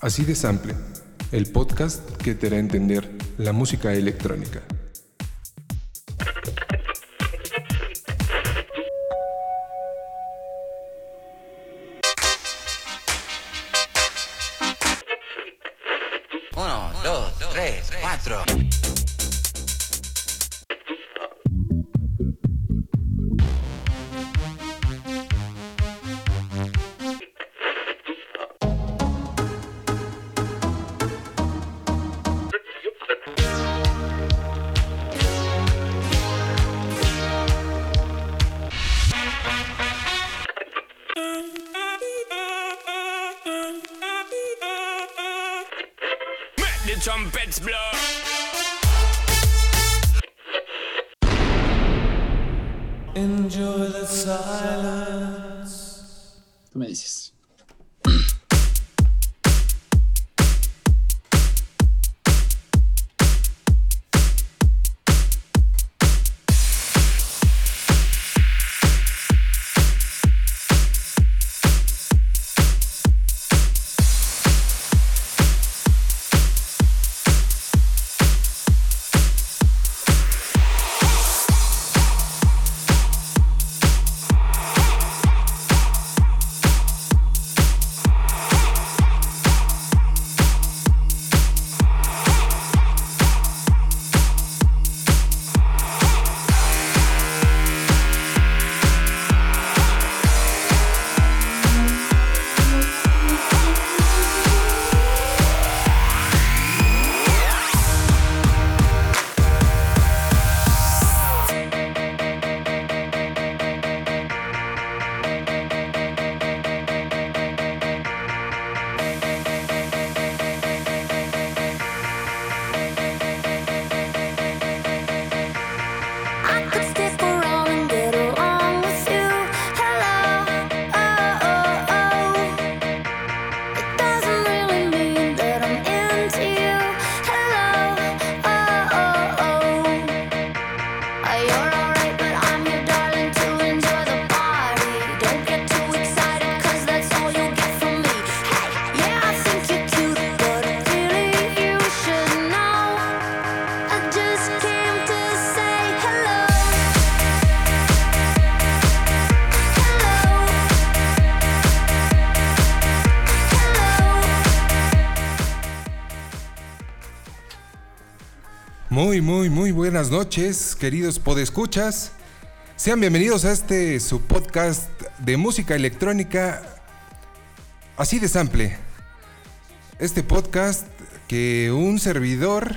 Así de Sample, el podcast que te hará entender la música electrónica. Buenas noches, queridos podescuchas. Sean bienvenidos a este su podcast de música electrónica así de sample. Este podcast que un servidor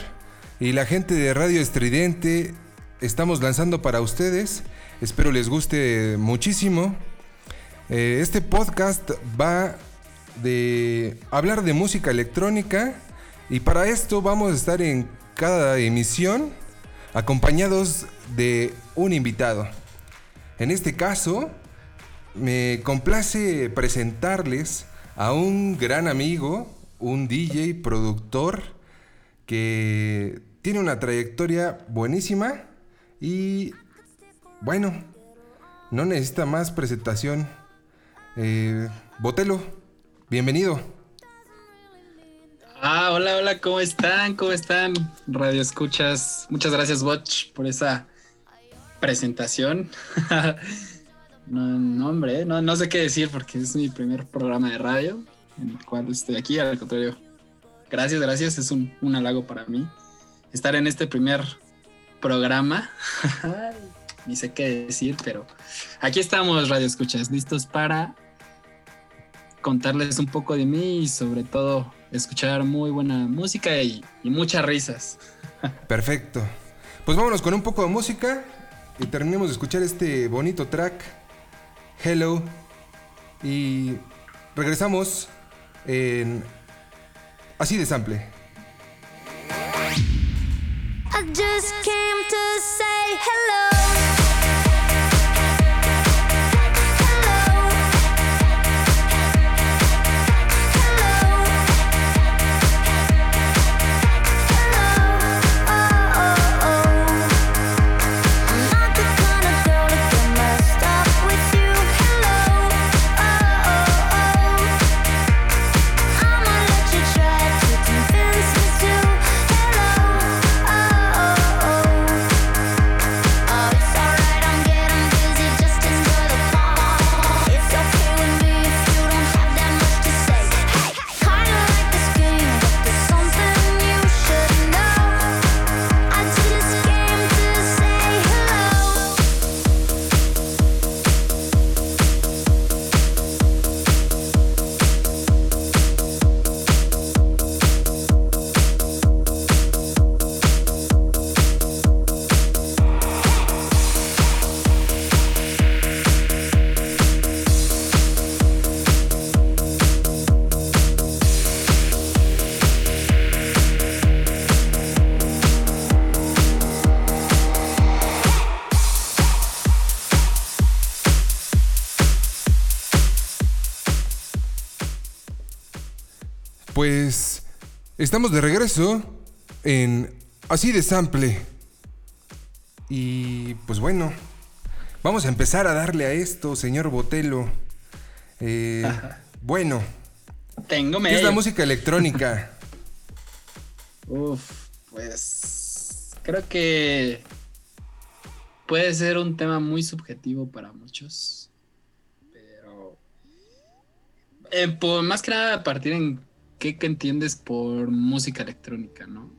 y la gente de Radio Estridente estamos lanzando para ustedes. Espero les guste muchísimo. Eh, este podcast va de hablar de música electrónica y para esto vamos a estar en cada emisión acompañados de un invitado. En este caso, me complace presentarles a un gran amigo, un DJ, productor, que tiene una trayectoria buenísima y bueno, no necesita más presentación. Eh, Botelo, bienvenido. Ah, hola, hola, ¿cómo están? ¿Cómo están? Radio Escuchas. Muchas gracias, Botch, por esa presentación. no, hombre, no, no sé qué decir porque es mi primer programa de radio en el cual estoy aquí. Al contrario, gracias, gracias. Es un, un halago para mí estar en este primer programa. Ni sé qué decir, pero aquí estamos, Radio Escuchas, listos para contarles un poco de mí y sobre todo escuchar muy buena música y, y muchas risas. Perfecto. Pues vámonos con un poco de música y terminemos de escuchar este bonito track, Hello. Y regresamos en así de sample. I just came to say hello. Pues estamos de regreso en Así de Sample. Y pues bueno, vamos a empezar a darle a esto, señor Botelo. Eh, bueno, Tengo ¿qué es la música electrónica? Uf, pues creo que puede ser un tema muy subjetivo para muchos, pero eh, por, más que nada a partir en qué que entiendes por música electrónica, ¿no?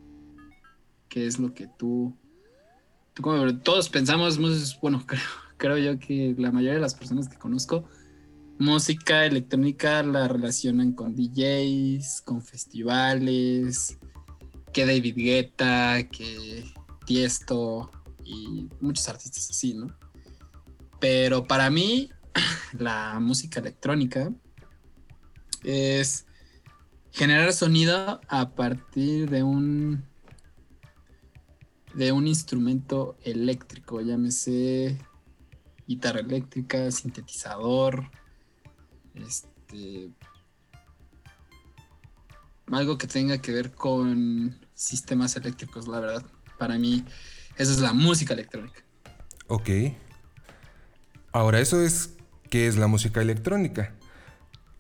¿Qué es lo que tú, todos pensamos, bueno, creo, creo yo que la mayoría de las personas que conozco música electrónica la relacionan con DJs, con festivales, que David Guetta, que Tiesto y muchos artistas así, ¿no? Pero para mí, la música electrónica es generar sonido a partir de un de un instrumento eléctrico, llámese guitarra eléctrica, sintetizador, este algo que tenga que ver con sistemas eléctricos, la verdad. Para mí, eso es la música electrónica. Ok. Ahora, eso es qué es la música electrónica.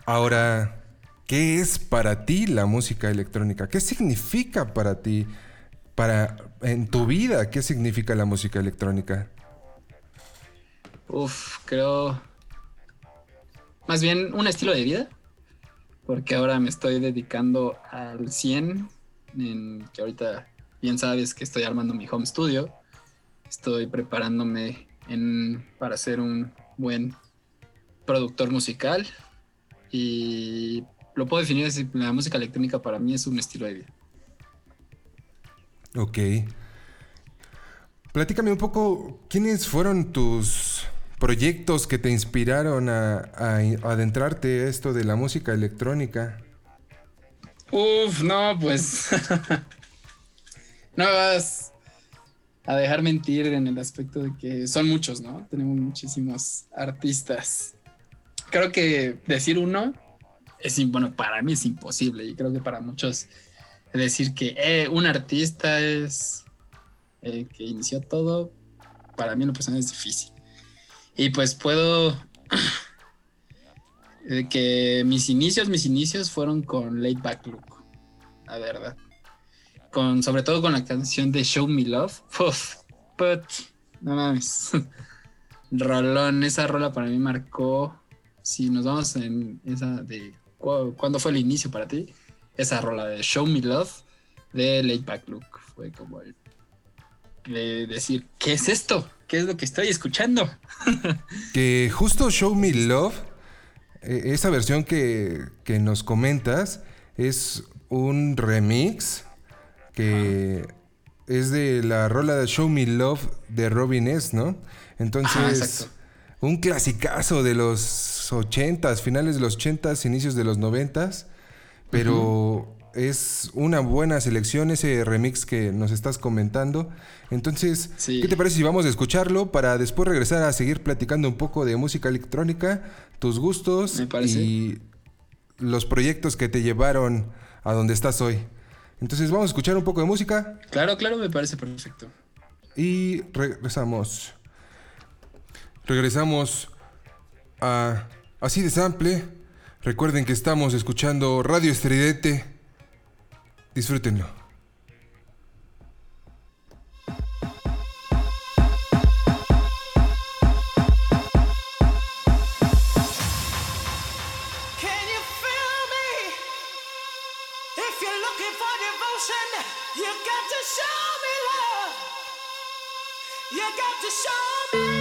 Ahora, ¿qué es para ti la música electrónica? ¿Qué significa para ti? Para en tu vida, ¿qué significa la música electrónica? Uf, creo. Más bien un estilo de vida. Porque ahora me estoy dedicando al 100. En que ahorita bien sabes que estoy armando mi home studio. Estoy preparándome para ser un buen productor musical. Y lo puedo definir así: la música electrónica para mí es un estilo de vida. Ok. Platícame un poco, ¿quiénes fueron tus proyectos que te inspiraron a, a adentrarte a esto de la música electrónica? Uf, no, pues. no me vas a dejar mentir en el aspecto de que son muchos, ¿no? Tenemos muchísimos artistas. Creo que decir uno es, bueno, para mí es imposible y creo que para muchos decir que eh, un artista es el que inició todo, para mí en lo personal es difícil. Y pues puedo que mis inicios, mis inicios fueron con Laid Back Luke, la verdad. Con, sobre todo con la canción de Show Me Love. Uf, but, no mames. Rolón, esa rola para mí marcó. Si nos vamos en esa de. Cu- ¿Cuándo fue el inicio para ti? Esa rola de Show Me Love de Laid Back Luke. Fue como el. de decir, ¿qué es esto? ¿Qué es lo que estoy escuchando? Que justo Show Me Love, eh, esa versión que, que nos comentas, es un remix que es de la rola de Show Me Love de Robin S., ¿no? Entonces, Ajá. Un clasicazo de los 80s, finales de los 80s, inicios de los 90s, pero es una buena selección ese remix que nos estás comentando. Entonces, Sí. ¿qué te parece si vamos a escucharlo para después regresar a seguir platicando un poco de música electrónica, tus gustos y los proyectos que te llevaron a donde estás hoy? Entonces, vamos a escuchar un poco de música Claro, claro, me parece perfecto. y regresamos. Regresamos a Así de Sample. Recuerden que estamos escuchando Radio Estridente. Disfrútenlo. You got to show me love. You got to show me.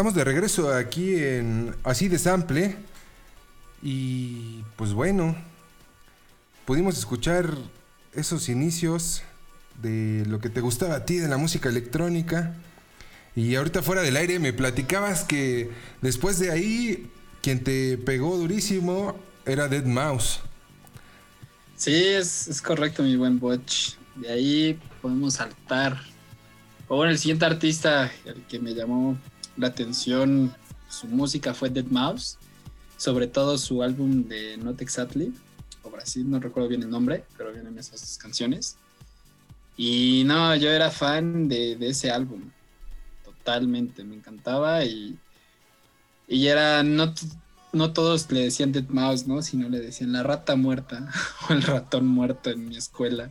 Estamos de regreso aquí en Así de Sample. Y pues bueno, pudimos escuchar esos inicios de lo que te gustaba a ti de la música electrónica. Y ahorita fuera del aire me platicabas que después de ahí quien te pegó durísimo era Dead Mouse. Sí, es, es correcto, mi buen Botch. De ahí podemos saltar. O bueno, el siguiente artista el que me llamó la atención, su música fue Dead Mouse. Sobre todo su álbum de Not Exactly, o Brasil, no recuerdo bien el nombre, pero vienen esas canciones. Y no, yo era fan de, de ese álbum. Totalmente, me encantaba y, y era, no, no todos le decían Dead Mouse, ¿no? Sino le decían la rata muerta o el ratón muerto en mi escuela.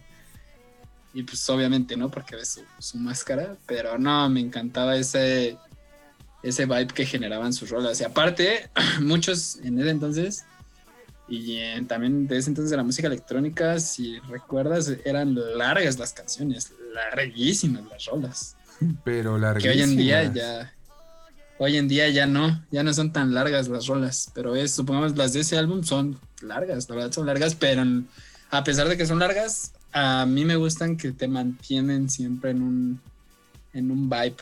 Y pues obviamente, ¿no? Porque ves su, su máscara, pero no, me encantaba ese, ese vibe que generaban sus rolas. Y aparte, muchos en ese entonces, y en- también de ese entonces de la música electrónica, si recuerdas, eran largas las canciones, larguísimas las rolas. Pero Que larguísimas. hoy en día ya. Hoy en día ya no, ya no son tan largas las rolas, pero es, supongamos las de ese álbum son largas, la verdad son largas, pero a pesar de que son largas, a mí me gustan que te mantienen siempre en un, en un vibe.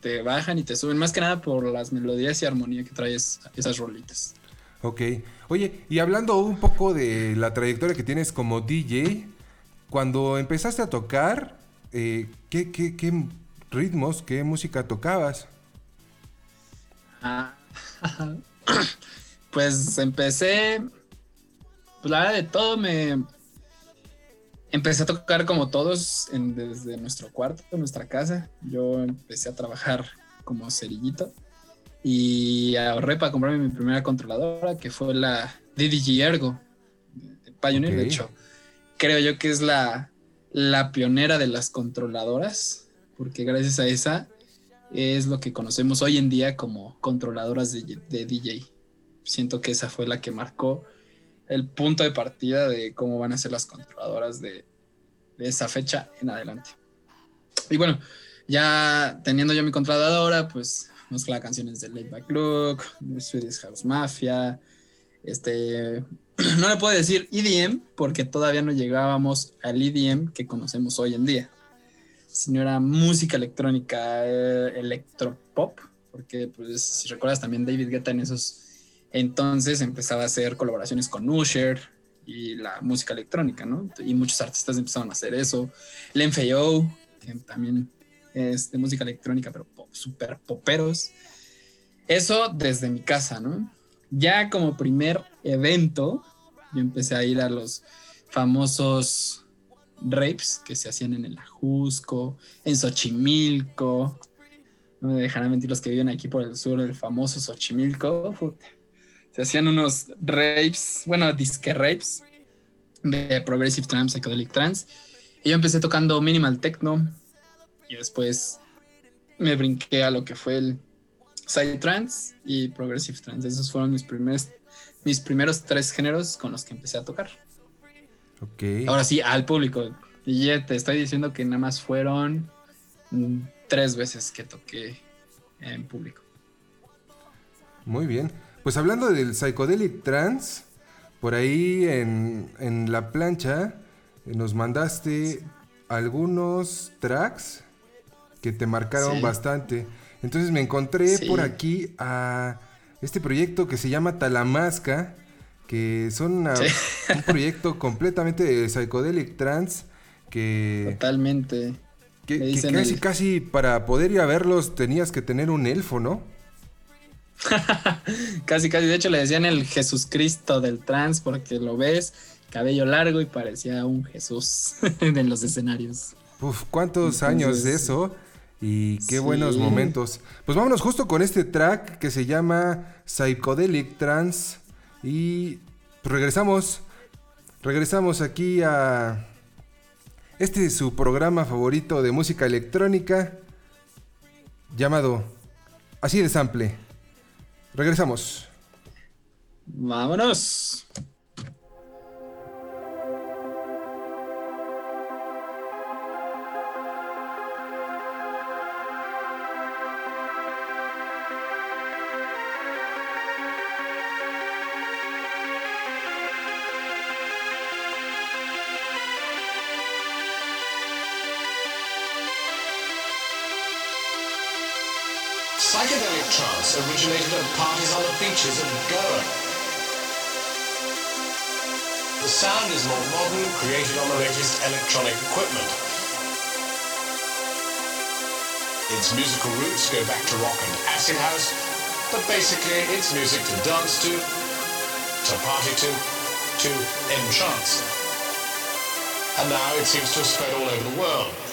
Te bajan y te suben, más que nada por las melodías y armonía que traes esas rolitas. Ok. Oye, y hablando un poco de la trayectoria que tienes como DJ, cuando empezaste a tocar, eh, ¿qué, qué, qué ritmos, qué música tocabas? Ah, pues empecé, pues la verdad de todo me empecé a tocar como todos en- desde nuestro cuarto, nuestra casa. Yo empecé a trabajar como cerillito y ahorré para comprarme mi primera controladora que fue la DDG Ergo de Pioneer. De Ok. hecho, creo yo que es la, la pionera de las controladoras porque gracias a esa es lo que conocemos hoy en día como controladoras de, de DJ. Siento que esa fue la que marcó el punto de partida de cómo van a ser las controladoras de, de esa fecha en adelante. Y bueno, ya teniendo yo mi controladora, pues mezclaba canciones de Laid Back Look, Swedish House Mafia, este, no le puedo decir EDM porque todavía no llegábamos al EDM que conocemos hoy en día sino era música electrónica, eh, electropop, porque pues, si recuerdas también David Guetta en esos entonces empezaba a hacer colaboraciones con Usher y la música electrónica, ¿no? Y muchos artistas empezaron a hacer eso. El MFAO, que también es de música electrónica, pero pop, super poperos. Eso desde mi casa, ¿no? Ya como primer evento, yo empecé a ir a los famosos rapes que se hacían en el Ajusco, en Xochimilco. No me dejarán mentir los que viven aquí por el sur, el famoso Xochimilco. Se hacían unos rapes, bueno, disque rapes de Progressive Trance, Psychedelic Trance. Y yo empecé tocando Minimal Techno y después me brinqué a lo que fue el Side Trance y Progressive Trance. Esos fueron mis primeros, mis primeros tres géneros con los que empecé a tocar. Ok. Ahora sí, al público. Y ya te estoy diciendo que nada más fueron tres veces que toqué en público. Muy bien. Pues hablando del Psychedelic Trance, por ahí en, en la plancha eh, nos mandaste algunos tracks que te marcaron Sí. bastante. Entonces me encontré Sí. por aquí a este proyecto que se llama Talamasca, que son una- Sí. un proyecto completamente de Psychedelic Trance que, Totalmente. que- que casi el- casi para poder ir a verlos tenías que tener un elfo, ¿no? Casi, casi. De hecho, le decían el Jesús Cristo del trans porque lo ves, cabello largo y parecía un Jesús en los escenarios. Uf, cuántos años de eso y qué sí. buenos momentos. Pues vámonos justo con este track que se llama Psychedelic Trance y regresamos, regresamos aquí a este es su programa favorito de música electrónica llamado Así de Sample. Regresamos. Vámonos. Psychedelic trance originated at parties on the beaches of Goa. The sound is more modern, created on the latest electronic equipment. Its musical roots go back to rock and acid house, but basically it's music to dance to, to party to, to entrance. And now it seems to have spread all over the world.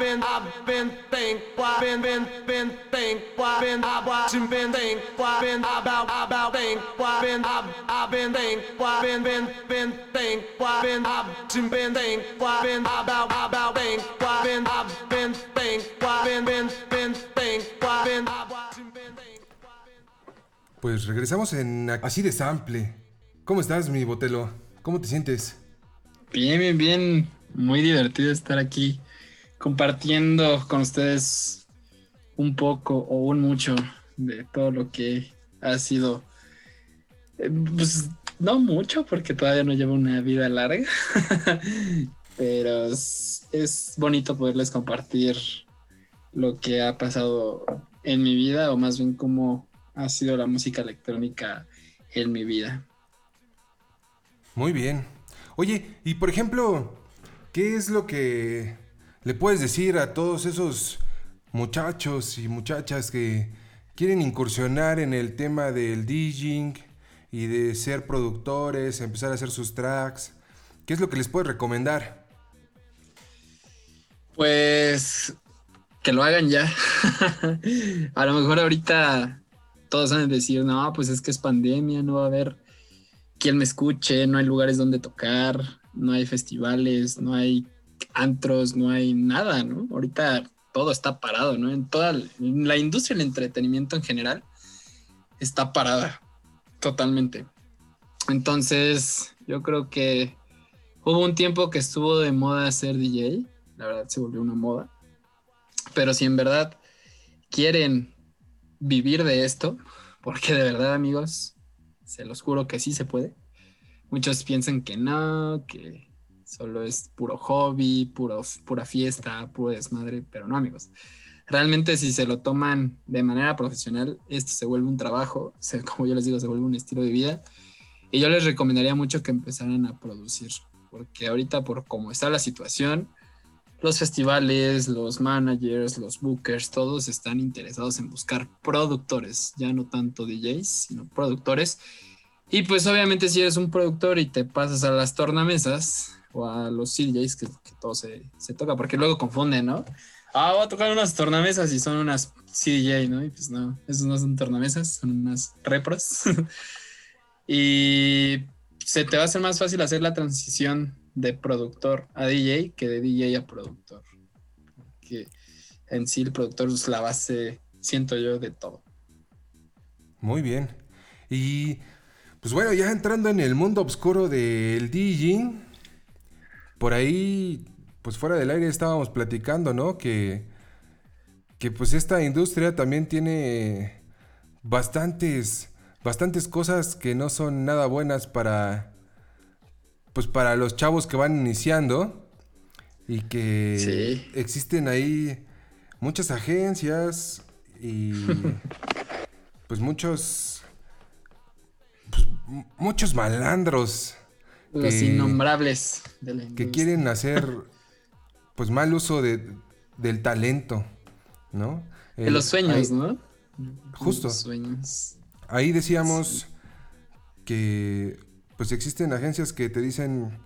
Been, I've been think, why been, been, been think, why been, I've watching, been think, why been, about, about think, why been, I've, been think, why been, been, been think, why been, I've been. Pues regresamos en así de sample. ¿Cómo estás, mi botelo? ¿Cómo te sientes? Bien, bien, bien. Muy divertido estar aquí compartiendo con ustedes un poco o un mucho de todo lo que ha sido. eh, Pues no mucho, porque todavía no llevo una vida larga. Pero es, es bonito poderles compartir lo que ha pasado en mi vida, o más bien cómo ha sido la música electrónica en mi vida. Muy bien. Oye, y por ejemplo, ¿qué es lo que le puedes decir a todos esos muchachos y muchachas que quieren incursionar en el tema del DJing y de ser productores, empezar a hacer sus tracks? ¿Qué es lo que les puedes recomendar? Pues que lo hagan ya. a lo mejor ahorita todos van a decir, no, pues es que es pandemia, no va a haber quien me escuche, no hay lugares donde tocar, no hay festivales, no hay antros, no hay nada, ¿no? Ahorita todo está parado, ¿no? En toda la industria del entretenimiento en general está parada totalmente. Entonces, yo creo que hubo un tiempo que estuvo de moda ser DJ, la verdad se volvió una moda. Pero si en verdad quieren vivir de esto, porque de verdad, amigos, se los juro que sí se puede. Muchos piensan que no, que solo es puro hobby, puro, pura fiesta, puro desmadre, pero no, amigos. Realmente si se lo toman de manera profesional, esto se vuelve un trabajo, se- como yo les digo, se vuelve un estilo de vida. Y yo les recomendaría mucho que empezaran a producir, porque ahorita por cómo está la situación, los festivales, los managers, los bookers, todos están interesados en buscar productores, ya no tanto DJs, sino productores. Y pues obviamente si eres un productor y te pasas a las tornamesas o a los CDJs, que, que todo se, se toca, porque luego confunden, ¿no? Ah, voy a tocar unas tornamesas y son unas CDJ, ¿no? Y pues no, esos no son tornamesas, son unas repros. y se te va a hacer más fácil hacer la transición de productor a DJ que de DJ a productor. Que en sí el productor es la base, siento yo, de todo. Muy bien. Y pues bueno, ya entrando en el mundo oscuro del DJing, por ahí, pues fuera del aire estábamos platicando, ¿no? Que, que pues esta industria también tiene bastantes, bastantes cosas que no son nada buenas para, pues para los chavos que van iniciando y que Sí. existen ahí muchas agencias y pues muchos pues, muchos malandros Los innombrables de la que quieren hacer pues mal uso de, del talento, ¿no? De los sueños, ahí- ¿no? Justo. Los sueños. Ahí decíamos que pues existen agencias que te dicen,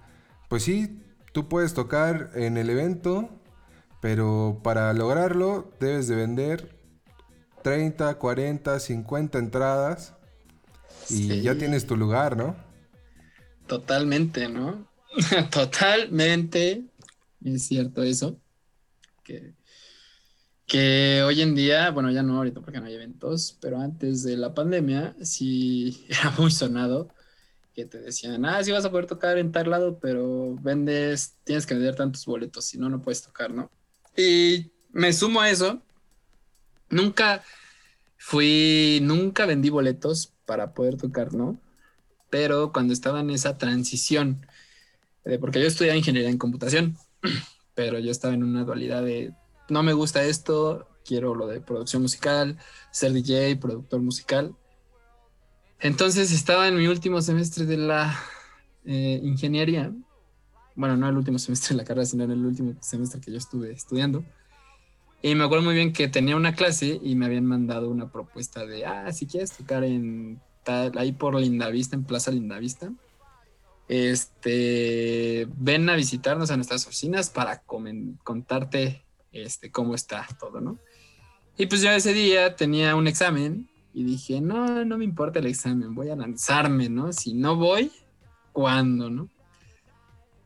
pues sí, tú puedes tocar en el evento, pero para lograrlo debes de vender 30, 40, 50 entradas y Sí. ya tienes tu lugar, ¿no? Totalmente, ¿no? Totalmente. Es cierto eso. Que, que hoy en día, bueno, ya no ahorita porque no hay eventos, pero antes de la pandemia sí era muy sonado que te decían, ah, sí vas a poder tocar en tal lado, pero vendes, tienes que vender tantos boletos, si no, no puedes tocar, ¿no? Y me sumo a eso. Nunca fui, nunca vendí boletos para poder tocar, ¿no? Pero cuando estaba en esa transición, porque yo estudiaba ingeniería en computación, pero yo estaba en una dualidad de no me gusta esto, quiero lo de producción musical, ser DJ, productor musical. Entonces estaba en mi último semestre de la eh, ingeniería, bueno, no el último semestre de la carrera, sino en el último semestre que yo estuve estudiando. Y me acuerdo muy bien que tenía una clase y me habían mandado una propuesta de, ah, si quieres tocar en ahí por Lindavista, en Plaza Lindavista, este, ven a visitarnos a nuestras oficinas para contarte este, cómo está todo, ¿no? Y pues yo ese día tenía un examen y dije, no, no me importa el examen, voy a lanzarme, ¿no? Si no voy, ¿cuándo, no?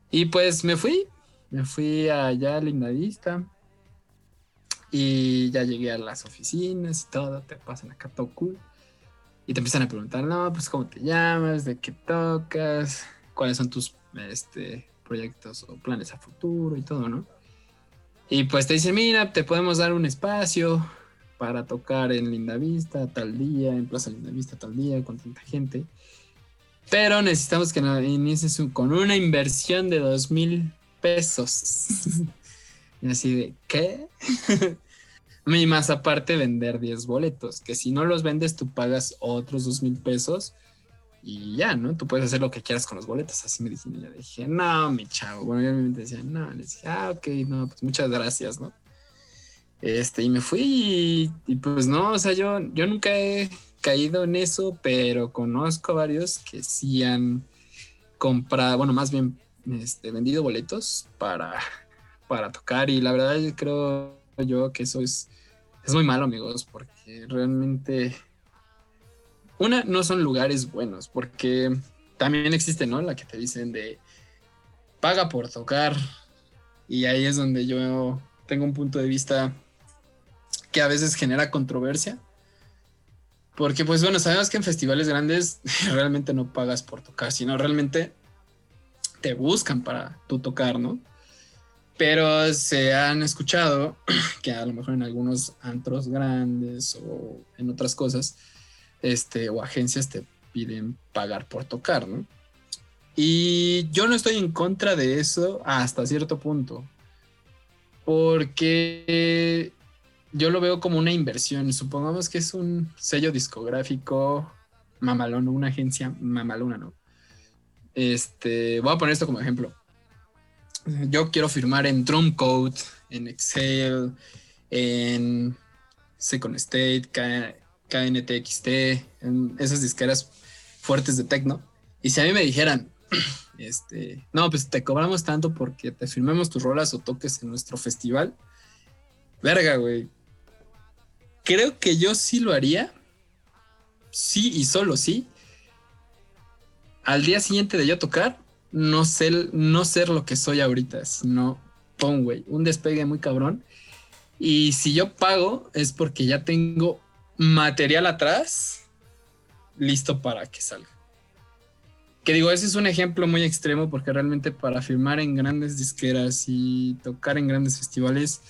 Y pues me fui, me fui allá a Lindavista y ya llegué a las oficinas y todo, te pasan acá todo cool. Y te empiezan a preguntar, no, pues cómo te llamas, de qué tocas, cuáles son tus este, proyectos o planes a futuro y todo, ¿no? Y pues te dicen, mira, te podemos dar un espacio para tocar en Lindavista tal día, en Plaza Lindavista tal día, con tanta gente. Pero necesitamos que inicies con una inversión de dos mil pesos. y así de, ¿qué? Y más aparte vender 10 boletos, que si no los vendes tú pagas otros dos mil pesos y ya, ¿no? Tú puedes hacer lo que quieras con los boletos. Así me dijeron. Y yo dije, no, mi chavo. Bueno, yo mi mente decía, no. Le dije, ah, ok, no, pues muchas gracias, ¿no? Este, y me fui y, y pues no, o sea, yo, yo nunca he caído en eso, pero conozco varios que sí han comprado, bueno, más bien este, vendido boletos para, para tocar. Y la verdad, yo creo yo que eso es, es muy malo, amigos, porque realmente una, no son lugares buenos, porque también existe, ¿no? La que te dicen de paga por tocar. Y ahí es donde yo tengo un punto de vista que a veces genera controversia. Porque, pues bueno, sabemos que en festivales grandes realmente no pagas por tocar, sino realmente te buscan para tú tocar, ¿no? Pero se han escuchado que a lo mejor en algunos antros grandes o en otras cosas, este, o agencias te piden pagar por tocar, ¿no? Y yo no estoy en contra de eso hasta cierto punto, porque yo lo veo como una inversión. Supongamos que es un sello discográfico mamalón, una agencia mamalona, ¿no? Este, voy a poner esto como ejemplo. Yo quiero firmar en Drumcode, en Excel, en Second State, KNTXT, en esas disqueras fuertes de techno. Y si a mí me dijeran, este, no, pues te cobramos tanto porque te firmemos tus rolas o toques en nuestro festival, verga, güey. Creo que yo sí lo haría. Sí y solo sí. Al día siguiente de yo tocar, no ser, no ser lo que soy ahorita, sino, pon, güey, un despegue muy cabrón. Y si yo pago, es porque ya tengo material atrás listo para que salga. Que digo, ese es un ejemplo muy extremo porque realmente para firmar en grandes disqueras y tocar en grandes festivales,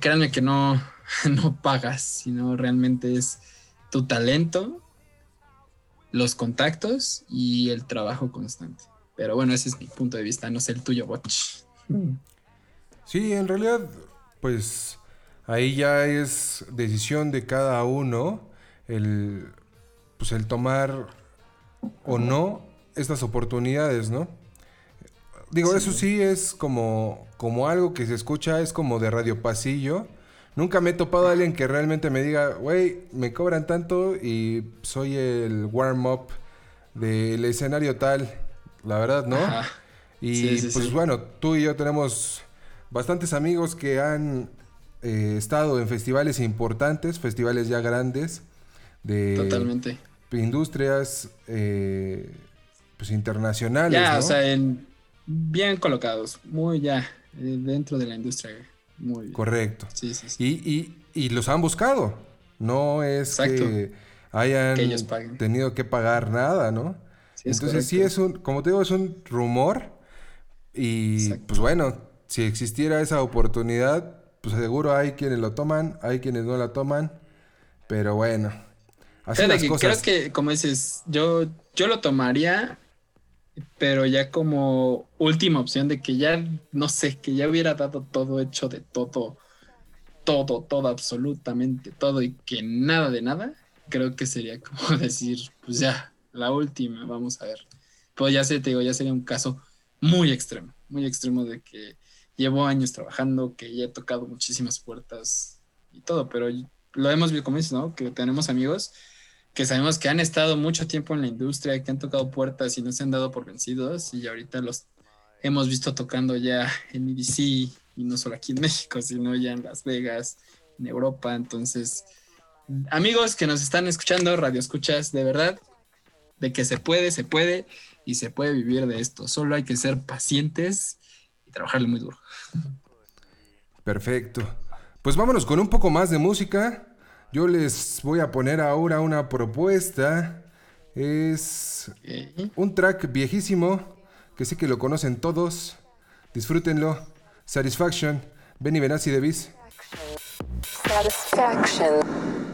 créanme que no, no pagas, sino realmente es tu talento, los contactos y el trabajo constante. Pero bueno, ese es mi punto de vista, no sé el tuyo, Watch. Sí, en realidad, pues ahí ya es decisión de cada uno el, pues el tomar o no estas oportunidades, ¿no? Digo, eso sí es como, como algo que se escucha, es como de radio pasillo. Nunca me he topado a alguien que realmente me diga, güey, me cobran tanto y soy el warm-up del escenario tal. La verdad, ¿no? Ajá. Y Sí, sí, pues sí. bueno, tú y yo tenemos bastantes amigos que han eh, estado en festivales importantes, festivales ya grandes, de Totalmente. industrias eh, pues internacionales. Ya, ¿no? o sea, en- bien colocados, muy ya, eh, dentro de la industria, muy bien. Correcto. Sí, sí, sí. Y, y- y los han buscado. No es Exacto. que hayan Que tenido que pagar nada, ¿no? Sí, es Entonces sí es un, como te digo, es un rumor. Y Exacto. pues bueno, si existiera esa oportunidad, pues seguro hay quienes lo toman, hay quienes no la toman. Pero bueno, así Fíjate las que cosas. creo que, como dices, yo, yo lo tomaría, pero ya como última opción de que ya, no sé, que ya hubiera dado todo hecho de todo, todo, todo, absolutamente todo y que nada de nada, creo que sería como decir, pues ya, la última, vamos a ver. Pues ya sé, te digo, ya sería un caso muy extremo, muy extremo de que llevo años trabajando, que ya he tocado muchísimas puertas y todo, pero lo hemos visto, como dices, ¿no? Que tenemos amigos que sabemos que han estado mucho tiempo en la industria, que han tocado puertas y no se han dado por vencidos y ahorita los hemos visto tocando ya en EDC y no solo aquí en México, sino ya en Las Vegas, en Europa. Entonces, amigos que nos están escuchando, radio escuchas, de verdad, de que se puede, se puede y se puede vivir de esto. Solo hay que ser pacientes y trabajarle muy duro. Perfecto. Pues vámonos con un poco más de música. Yo les voy a poner ahora una propuesta. Es un track viejísimo que sí que lo conocen todos. Disfrútenlo. Satisfaction. Benny Benassi Davis. Satisfaction.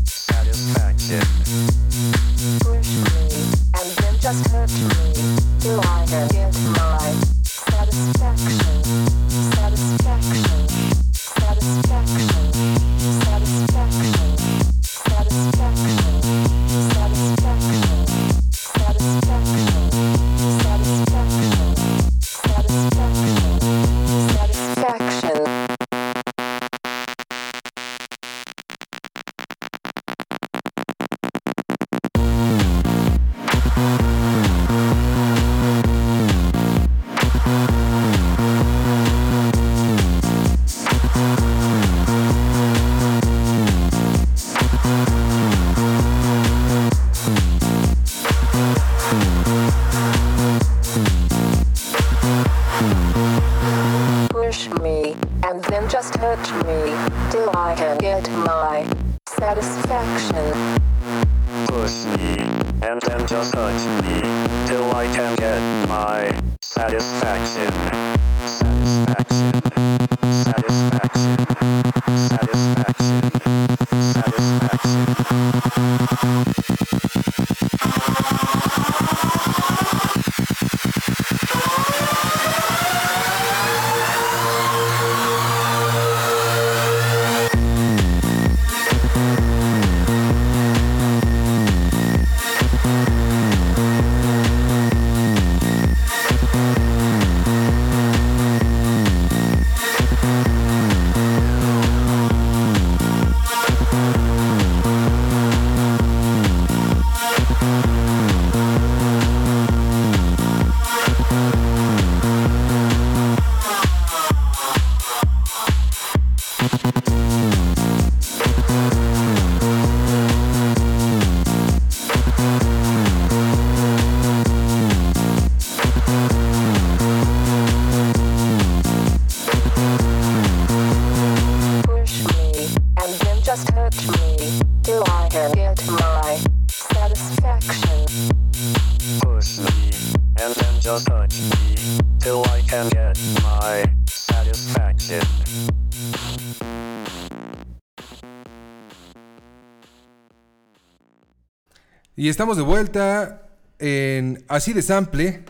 estamos de vuelta en Así de Sample.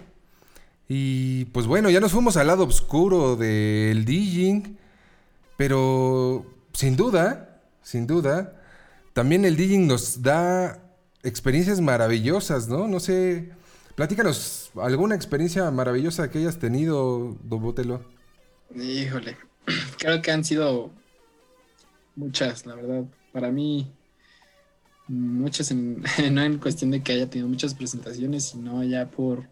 Y pues bueno, ya nos fuimos al lado oscuro del DJing. Pero sin duda, sin duda, también el DJing nos da experiencias maravillosas, ¿no? No sé, platícanos alguna experiencia maravillosa que hayas tenido, Don Botelo. Híjole, creo que han sido muchas, la verdad. Para mí, muchas, en- no en cuestión de que haya tenido muchas presentaciones, sino ya por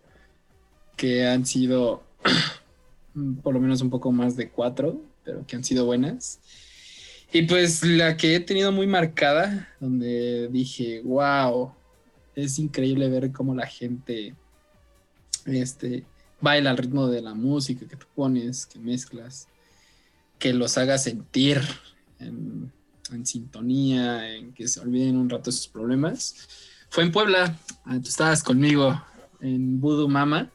que han sido por lo menos un poco más de cuatro, pero que han sido buenas. Y pues la que he tenido muy marcada, donde dije, wow, es increíble ver cómo la gente este, baila al ritmo de la música que tú pones, que mezclas, que los haga sentir en, en sintonía, en que se olviden un rato sus problemas. Fue en Puebla, ah, tú estabas conmigo en Voodoo Mama.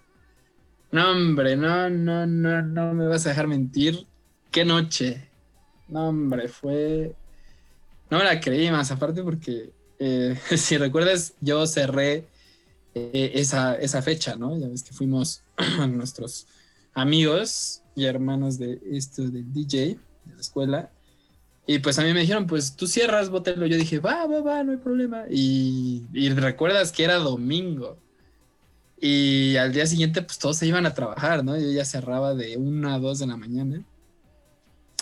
No, hombre, no, no, no, no me vas a dejar mentir. Qué noche. No, hombre, fue. No me la creí más, aparte porque eh, si recuerdas, yo cerré eh, esa, esa fecha, ¿no? Ya ves que fuimos nuestros amigos y hermanos de esto del DJ de la escuela. Y pues a mí me dijeron, pues tú cierras, Botelo. Yo dije, va, va, va, no hay problema. Y, y recuerdas que era domingo. Y al día siguiente, pues todos se iban a trabajar, ¿no? Yo ya cerraba de una a dos de la mañana.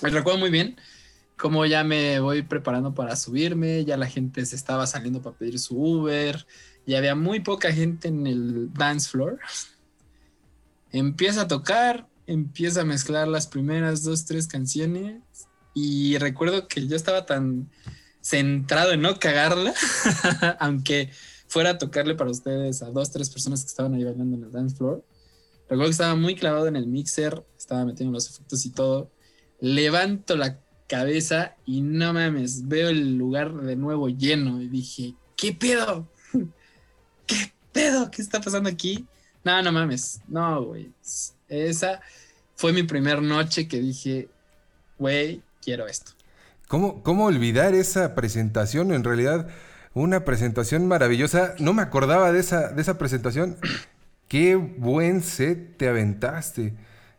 Me recuerdo muy bien cómo ya me voy preparando para subirme, ya la gente se estaba saliendo para pedir su Uber, ya había muy poca gente en el dance floor. Empieza a tocar, empieza a mezclar las primeras dos, tres canciones y recuerdo que yo estaba tan centrado en no cagarla, aunque fuera a tocarle para ustedes a dos, tres personas que estaban ahí bailando en el dance floor. Recuerdo que estaba muy clavado en el mixer, estaba metiendo los efectos y todo. Levanto la cabeza y no mames, veo el lugar de nuevo lleno y dije, ¿qué pedo? ¿Qué pedo? ¿Qué está pasando aquí? No, no mames, no, güey. Esa fue mi primer noche que dije, güey, quiero esto. ¿Cómo, ¿Cómo olvidar esa presentación? En realidad, una presentación maravillosa. No me acordaba de esa, de esa presentación. Qué buen set te aventaste.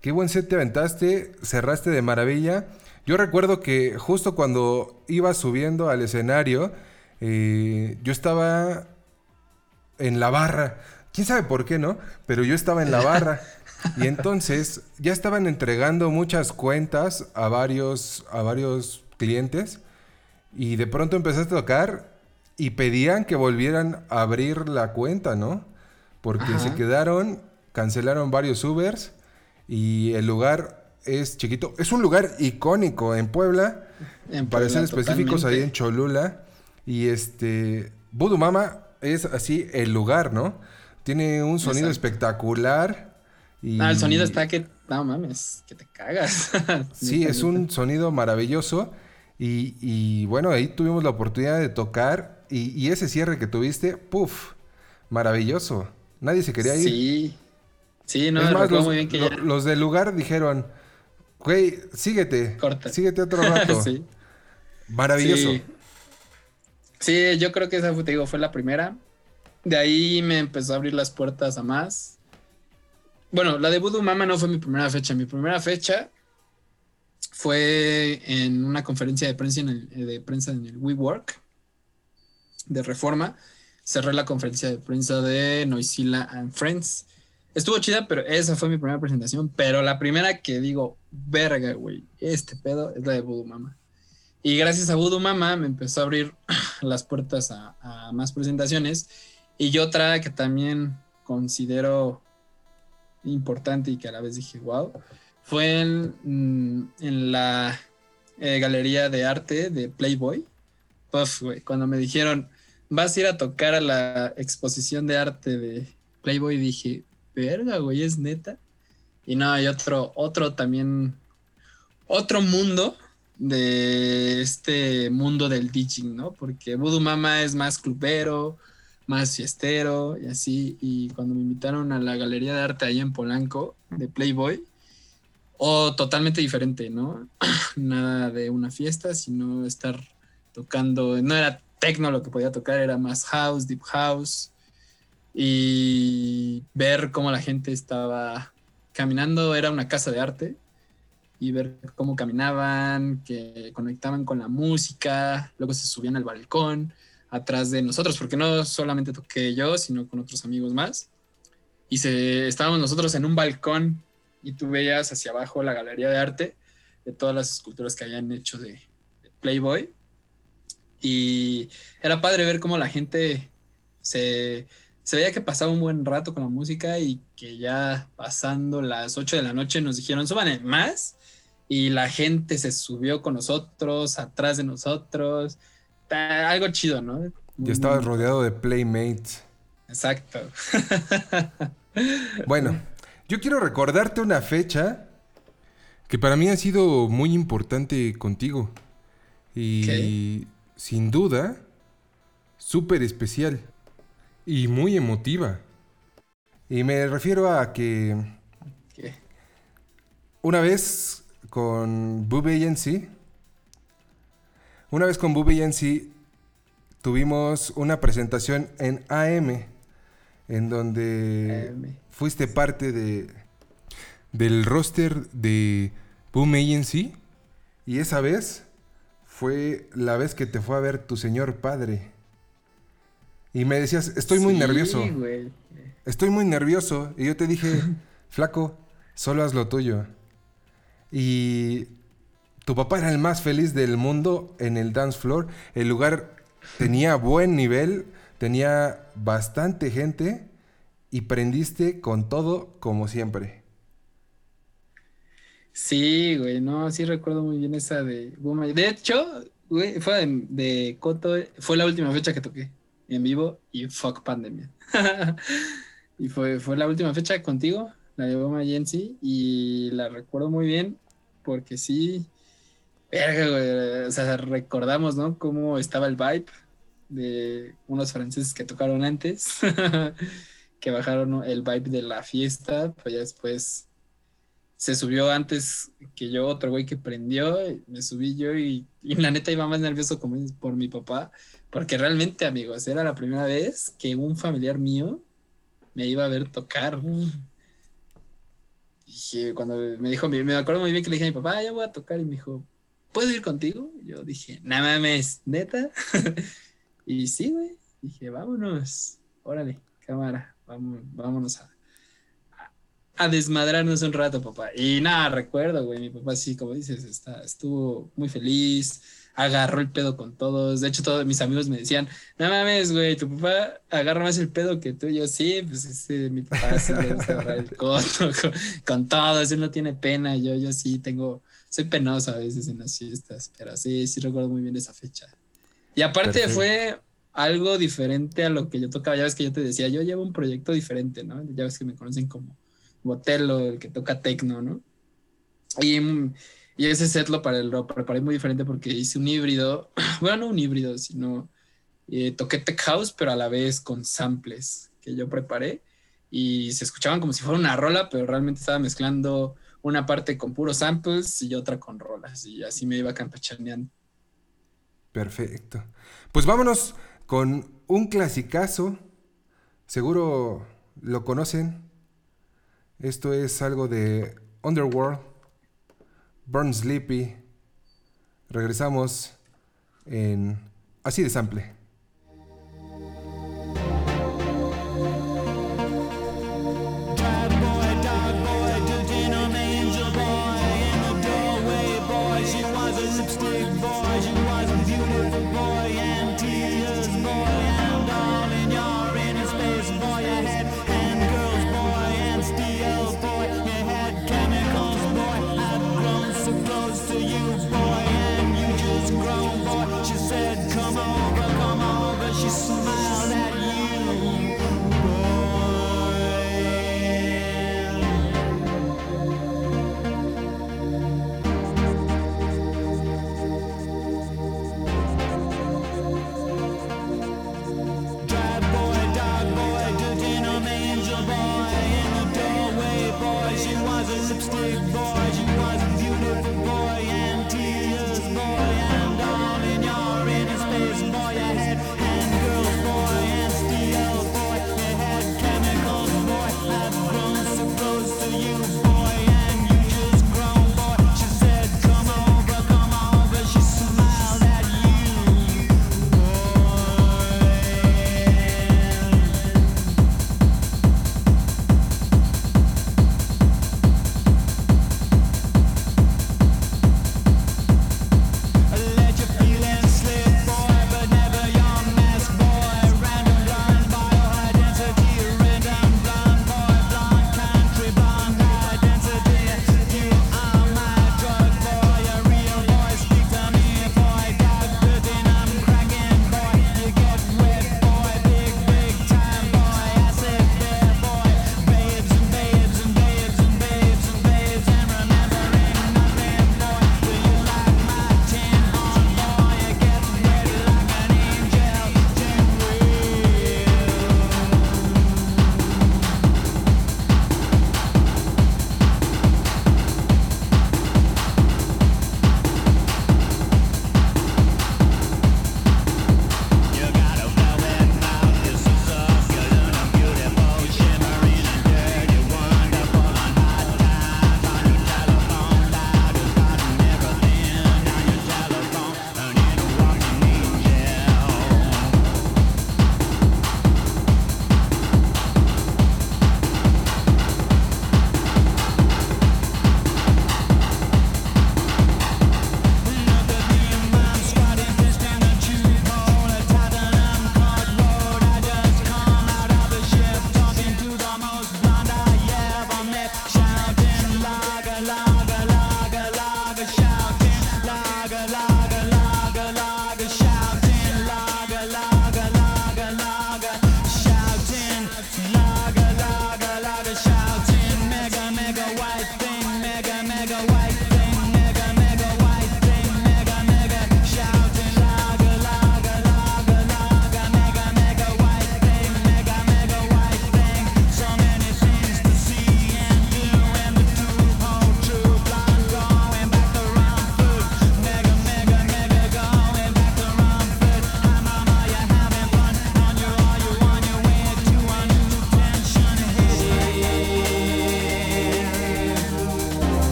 Qué buen set te aventaste. Cerraste de maravilla. Yo recuerdo que justo cuando iba subiendo al escenario, eh, yo estaba en la barra. ¿Quién sabe por qué, no? Pero yo estaba en la barra. Y entonces ya estaban entregando muchas cuentas a varios, a varios clientes. Y de pronto empezaste a tocar y pedían que volvieran a abrir la cuenta, ¿no? Porque Ajá. se quedaron, cancelaron varios Ubers y el lugar es chiquito. Es un lugar icónico en Puebla, En para Puebla, ser específicos ahí en. Cholula. Y este, Voodoo Mama es así el lugar, ¿no? Tiene un sonido Exacto. espectacular. Y... Ah, el sonido está que, no mames, que te cagas. Sí, es un sonido maravilloso. Y, y bueno, ahí tuvimos la oportunidad de tocar. Y, y ese cierre que tuviste, puff, maravilloso. Nadie se quería ir. Sí. Sí, no, es más, los, muy bien que lo- ya. los del lugar dijeron, güey, síguete. Corta. Síguete otro rato. sí. Maravilloso. Sí. Sí, yo creo que esa fue, te digo, fue la primera. De ahí me empezó a abrir las puertas a más. Bueno, la de Voodoo Mama no fue mi primera fecha. Mi primera fecha fue en una conferencia de prensa en el, de prensa en el WeWork de Reforma. Cerré la conferencia de prensa de Noisila and Friends. Estuvo chida, pero esa fue mi primera presentación. Pero la primera que digo, verga, güey, este pedo es la de Voodoo Mama. Y gracias a Voodoo Mama me empezó a abrir las puertas a, a más presentaciones. Y yo otra que también considero importante y que a la vez dije, wow, fue en, mm, en la eh, galería de arte de Playboy. Puff, güey, cuando me dijeron, vas a ir a tocar a la exposición de arte de Playboy, dije, verga, güey, es neta. Y no, hay otro, otro también, otro mundo de este mundo del DJing, ¿no? Porque Voodoo Mama es más clubero, más fiestero y así. Y cuando me invitaron a la galería de arte ahí en Polanco, de Playboy, o totalmente diferente, ¿no? Nada de una fiesta, sino estar tocando, no era techno lo que podía tocar era más house, deep house. Y ver cómo la gente estaba caminando, era una casa de arte. Y ver cómo caminaban, que conectaban con la música, luego se subían al balcón atrás de nosotros, porque no solamente toqué yo, sino con otros amigos más. Y se, estábamos nosotros en un balcón y tú veías hacia abajo la galería de arte de todas las esculturas que habían hecho de, Playboy. Y era padre ver cómo la gente se, se veía que pasaba un buen rato con la música y que ya pasando las 8 de la noche nos dijeron, suban más. Y la gente se subió con nosotros, atrás de nosotros. Algo chido, ¿no? Ya estabas rodeado de playmates. Exacto. Bueno, yo quiero recordarte una fecha que para mí ha sido muy importante contigo. Y sin duda, súper especial. Y muy emotiva. Y me refiero a que ¿Qué? una vez con Boob Agency, una vez con Boob Agency tuvimos una presentación en AM, en donde AM. fuiste parte de del roster de Boom Agency y esa vez fue la vez que te fue a ver tu señor padre. Y me decías, estoy muy Sí, nervioso. güey. Estoy muy nervioso. Y yo te dije, flaco, solo haz lo tuyo. Y tu papá era el más feliz del mundo en el dance floor. El lugar tenía buen nivel, tenía bastante gente y prendiste con todo como siempre. Sí, güey, no, sí recuerdo muy bien esa de. De hecho, güey, fue de, Coto, fue la última fecha que toqué en vivo y fuck pandemia. y fue, fue la última fecha contigo, la de Boom Agency, y la recuerdo muy bien porque sí, verga, güey, o sea, recordamos, ¿no? Cómo estaba el vibe de unos franceses que tocaron antes, que bajaron el vibe de la fiesta, pues ya después se subió antes que yo, otro güey que prendió, me subí yo y, y la neta iba más nervioso como por mi papá, porque realmente, amigos, era la primera vez que un familiar mío me iba a ver tocar. Y cuando me dijo, me acuerdo muy bien que le dije a mi papá, "Ah, ya voy a tocar, y me dijo, ¿puedo ir contigo? Yo dije, no mames, neta. y sí, güey, dije, vámonos, órale, cámara, vamos, vámonos a, a desmadrarnos un rato, papá. Y nada, recuerdo, güey, mi papá sí, como dices, está, estuvo muy feliz, agarró el pedo con todos. De hecho, todos mis amigos me decían, no mames, güey, tu papá agarra más el pedo que tú. Yo, sí, pues ese, mi papá sí le el coto con, con todos, él no tiene pena. Yo, yo sí tengo, soy penoso a veces en las fiestas, pero sí, sí recuerdo muy bien esa fecha. Y aparte Perfecto. fue algo diferente a lo que yo tocaba. Ya ves que yo te decía, yo llevo un proyecto diferente, ¿no? Ya ves que me conocen como Botelo, el que toca tecno, ¿no? Y, y ese set lo, para, lo preparé muy diferente porque hice un híbrido, bueno, no un híbrido, sino eh, toqué tech house, pero a la vez con samples que yo preparé y se escuchaban como si fuera una rola, pero realmente estaba mezclando una parte con puros samples y otra con rolas y así me iba campechaneando. Perfecto. Pues vámonos con un clasicazo. Seguro lo conocen. Esto es algo de Underworld. Burn Sleepy. Regresamos en así de sample.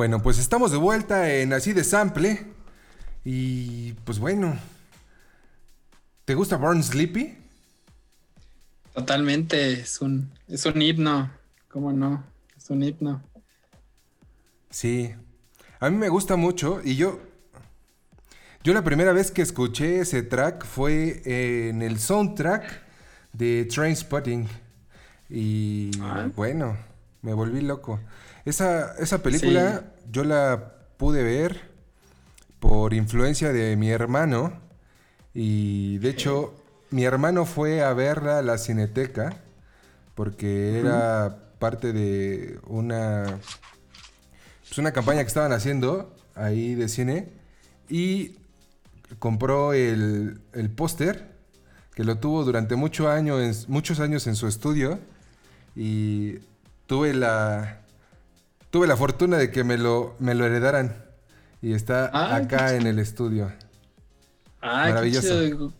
Bueno, pues estamos de vuelta en Así de Sample. Y pues bueno. ¿Te gusta Born Sleepy? Totalmente, es un, es un himno. ¿Cómo no? Es un himno. Sí. A mí me gusta mucho y yo. Yo la primera vez que escuché ese track fue en el soundtrack de Trainspotting. Y Ah. bueno, me volví loco. Esa, esa película yo la pude ver por influencia de mi hermano. Y de hecho, mi hermano fue a verla a la cineteca porque era parte de una pues una campaña que estaban haciendo ahí de cine y compró el, el póster que lo tuvo durante mucho año en- muchos años en su estudio y tuve la tuve la fortuna de que me lo, me lo heredaran y está Ah, acá en el estudio. Ah, Maravilloso.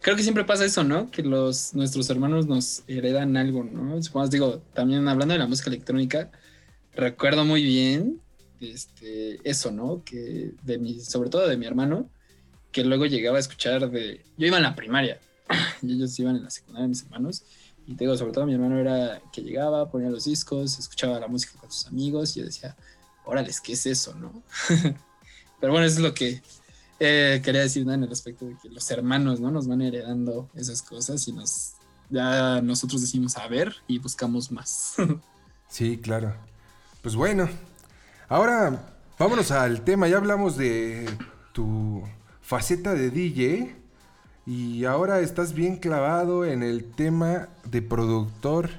Creo que siempre pasa eso, ¿no? Que los nuestros hermanos nos heredan algo, ¿no? Supongo, digo, también hablando de la música electrónica, recuerdo muy bien este, eso, ¿no? Que de mi, sobre todo de mi hermano, que luego llegaba a escuchar de. Yo iba en la primaria y ellos iban en la secundaria, mis hermanos. Y te digo, sobre todo mi hermano era que llegaba, ponía los discos, escuchaba la música con sus amigos y yo decía, órale, ¿qué es eso, no? Pero bueno, eso es lo que eh, quería decir en el aspecto de que los hermanos no nos van heredando esas cosas y nos ya nosotros decimos a ver y buscamos más. Sí, claro. Pues bueno, ahora vámonos al tema. Ya hablamos de tu faceta de DJ y ahora estás bien clavado en el tema de productor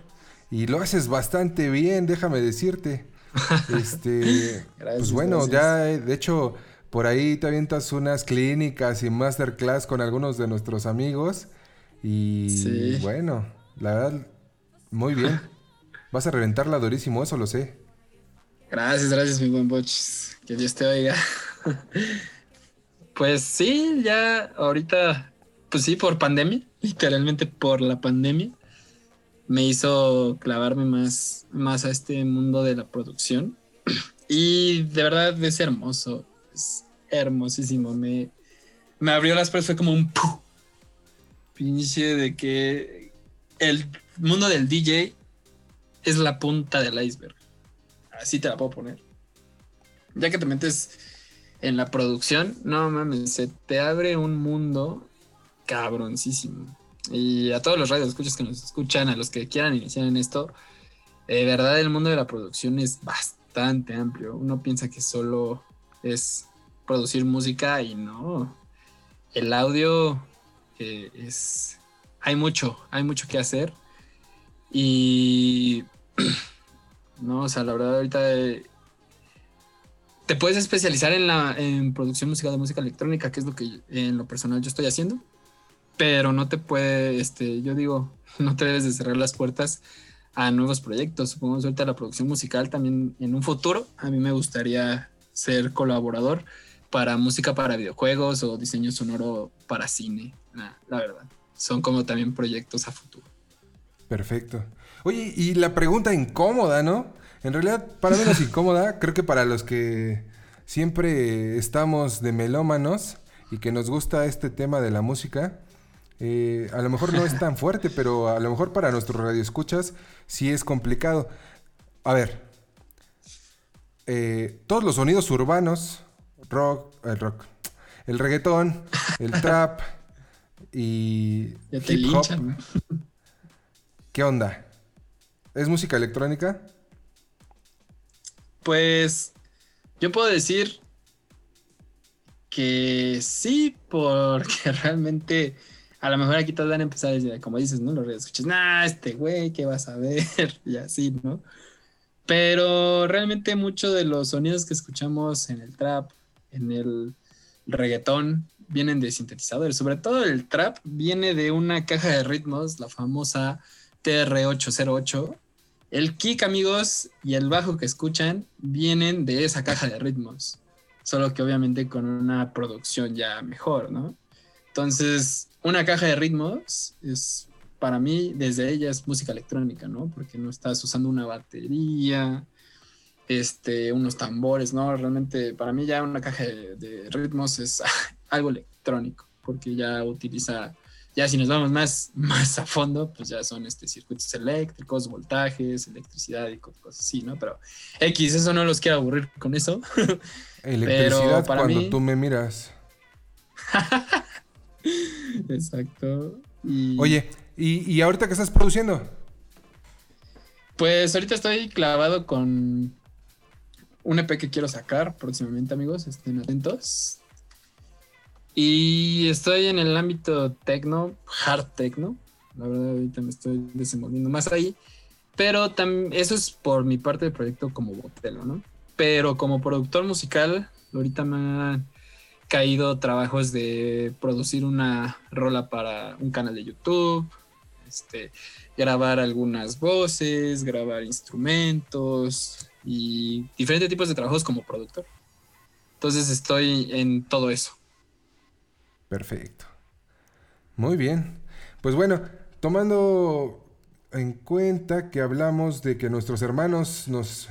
y lo haces bastante bien, déjame decirte. Este, Gracias, pues bueno, gracias. ya eh, de hecho por ahí te avientas unas clínicas y masterclass con algunos de nuestros amigos y Sí. bueno, la verdad muy bien. Vas a reventarla durísimo, eso lo sé. gracias, gracias, mi buen Boch. Que Dios te oiga. pues sí, ya ahorita, pues sí, por pandemia, literalmente por la pandemia, me hizo clavarme más, más a este mundo de la producción. Y de verdad es hermoso, es hermosísimo. Me, me abrió las puertas, fue como un ¡puf! pinche de que el mundo del DJ es la punta del iceberg. Así te la puedo poner. Ya que te metes en la producción, no mames, se te abre un mundo cabroncísimo. Y a todos los radios escuchas que nos escuchan, a los que quieran iniciar en esto, de verdad el mundo de la producción es bastante amplio. Uno piensa que solo es producir música y no. El audio es... Hay mucho, hay mucho que hacer. Y... no, o sea, la verdad ahorita... eh, te puedes especializar en la en producción musical de música electrónica, que es lo que en lo personal yo estoy haciendo. Pero no te puede, este, yo digo, no te debes de cerrar las puertas a nuevos proyectos. Supongamos ahorita la producción musical también en un futuro. A mí me gustaría ser colaborador para música para videojuegos o diseño sonoro para cine. La verdad, son como también proyectos a futuro. Perfecto. Oye, y la pregunta incómoda, ¿no? En realidad, para menos incómoda, creo que para los que siempre estamos de melómanos y que nos gusta este tema de la música, eh, a lo mejor no es tan fuerte, pero a lo mejor para nuestros radioescuchas sí es complicado. A ver, eh, todos los sonidos urbanos, rock, el rock, el reggaetón, el trap y Ya te hip hop, linchan. ¿no? ¿qué onda? ¿Es música electrónica? Pues yo puedo decir que sí, porque realmente a lo mejor aquí te van a empezar a decir, como dices, ¿no? Los escuchas, nah, este güey, ¿qué vas a ver? y así, ¿no? Pero realmente muchos de los sonidos que escuchamos en el trap, en el reggaetón, vienen de sintetizadores. Sobre todo el trap viene de una caja de ritmos, la famosa TR-808. El kick, amigos, y el bajo que escuchan vienen de esa caja de ritmos. Solo que obviamente con una producción ya mejor, ¿no? Entonces, una caja de ritmos es, para mí, desde ella es música electrónica, ¿no? Porque no estás usando una batería, este, unos tambores, ¿no? Realmente para mí ya una caja de, de ritmos es algo electrónico, porque ya utiliza, ya si nos vamos más, más a fondo, pues ya son este, circuitos eléctricos, voltajes, electricidad y co- cosas así, ¿no? Pero X, eso no los quiero aburrir con eso. Electricidad para cuando mí- tú me miras. Exacto. Y Oye, ¿y, y ahorita qué estás produciendo? Pues ahorita estoy clavado con un EP que quiero sacar próximamente, amigos. Estén atentos. Y estoy en el ámbito techno, hard techno. La verdad, ahorita me estoy desenvolviendo más ahí. Pero eso es por mi parte del proyecto como botelo, ¿no? Pero como productor musical, ahorita me caído trabajos de producir una rola para un canal de YouTube, este, grabar algunas voces, grabar instrumentos y diferentes tipos de trabajos como productor. Entonces estoy en todo eso. Perfecto. Muy bien. Pues bueno, tomando en cuenta que hablamos de que nuestros hermanos nos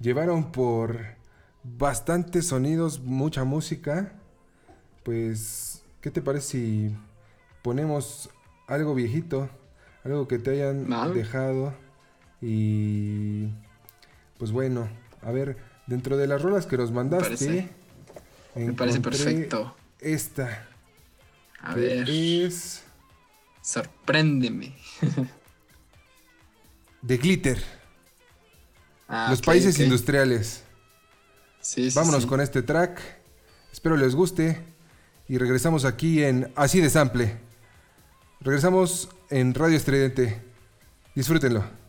llevaron por bastantes sonidos, mucha música, pues, ¿qué te parece si ponemos algo viejito? Algo que te hayan dejado. Y pues bueno, a ver, dentro de las rolas que nos mandaste, parece- Me parece perfecto. Esta. A ver, Es sorpréndeme. de Glitter. Ah, los países industriales. Sí, sí, Vámonos sí. con este track. Espero les guste. Y regresamos aquí en Así de Sample. Regresamos en Radio Estridente. Disfrútenlo.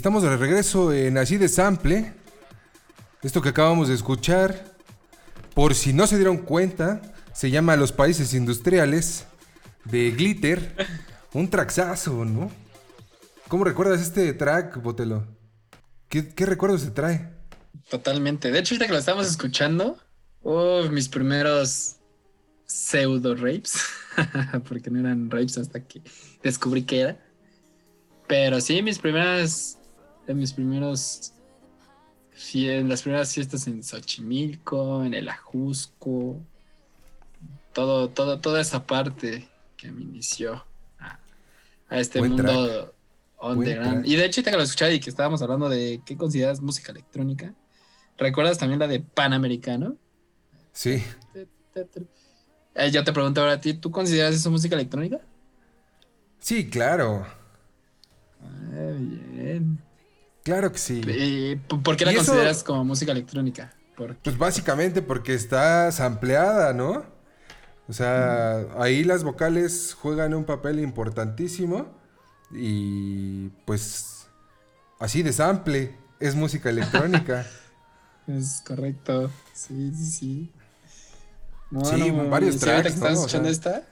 Estamos de regreso en Así de Sample. Esto que acabamos de escuchar, por si no se dieron cuenta, se llama Los Países Industriales de Glitter. Un traxazo, ¿no? ¿Cómo recuerdas este track, Botelo? ¿Qué, qué recuerdos te trae? Totalmente. De hecho, ahorita que lo estábamos escuchando, oh, mis primeros pseudo rapes, porque no eran rapes hasta que descubrí que era. Pero sí, mis primeras, de mis primeros, fie- las primeras fiestas en Xochimilco, en el Ajusco, todo, todo, toda esa parte que me inició a, a este Buen mundo underground. Y de hecho, ahorita que lo escuchaba y que estábamos hablando de qué consideras música electrónica, ¿recuerdas también la de Panamericano? Sí. Eh, yo te pregunto ahora a ti, ¿tú consideras eso música electrónica? Sí, claro. Ah, bien. Claro que sí. ¿Y p- por qué la ¿Y eso- consideras como música electrónica? ¿Por Pues básicamente porque está sampleada, ¿no? O sea, ahí las vocales juegan un papel importantísimo y pues así de sample es música electrónica. Es correcto. Sí, sí, sí. No, Sí, no, varios tracks, que estás ¿no? O escuchando sea- esta,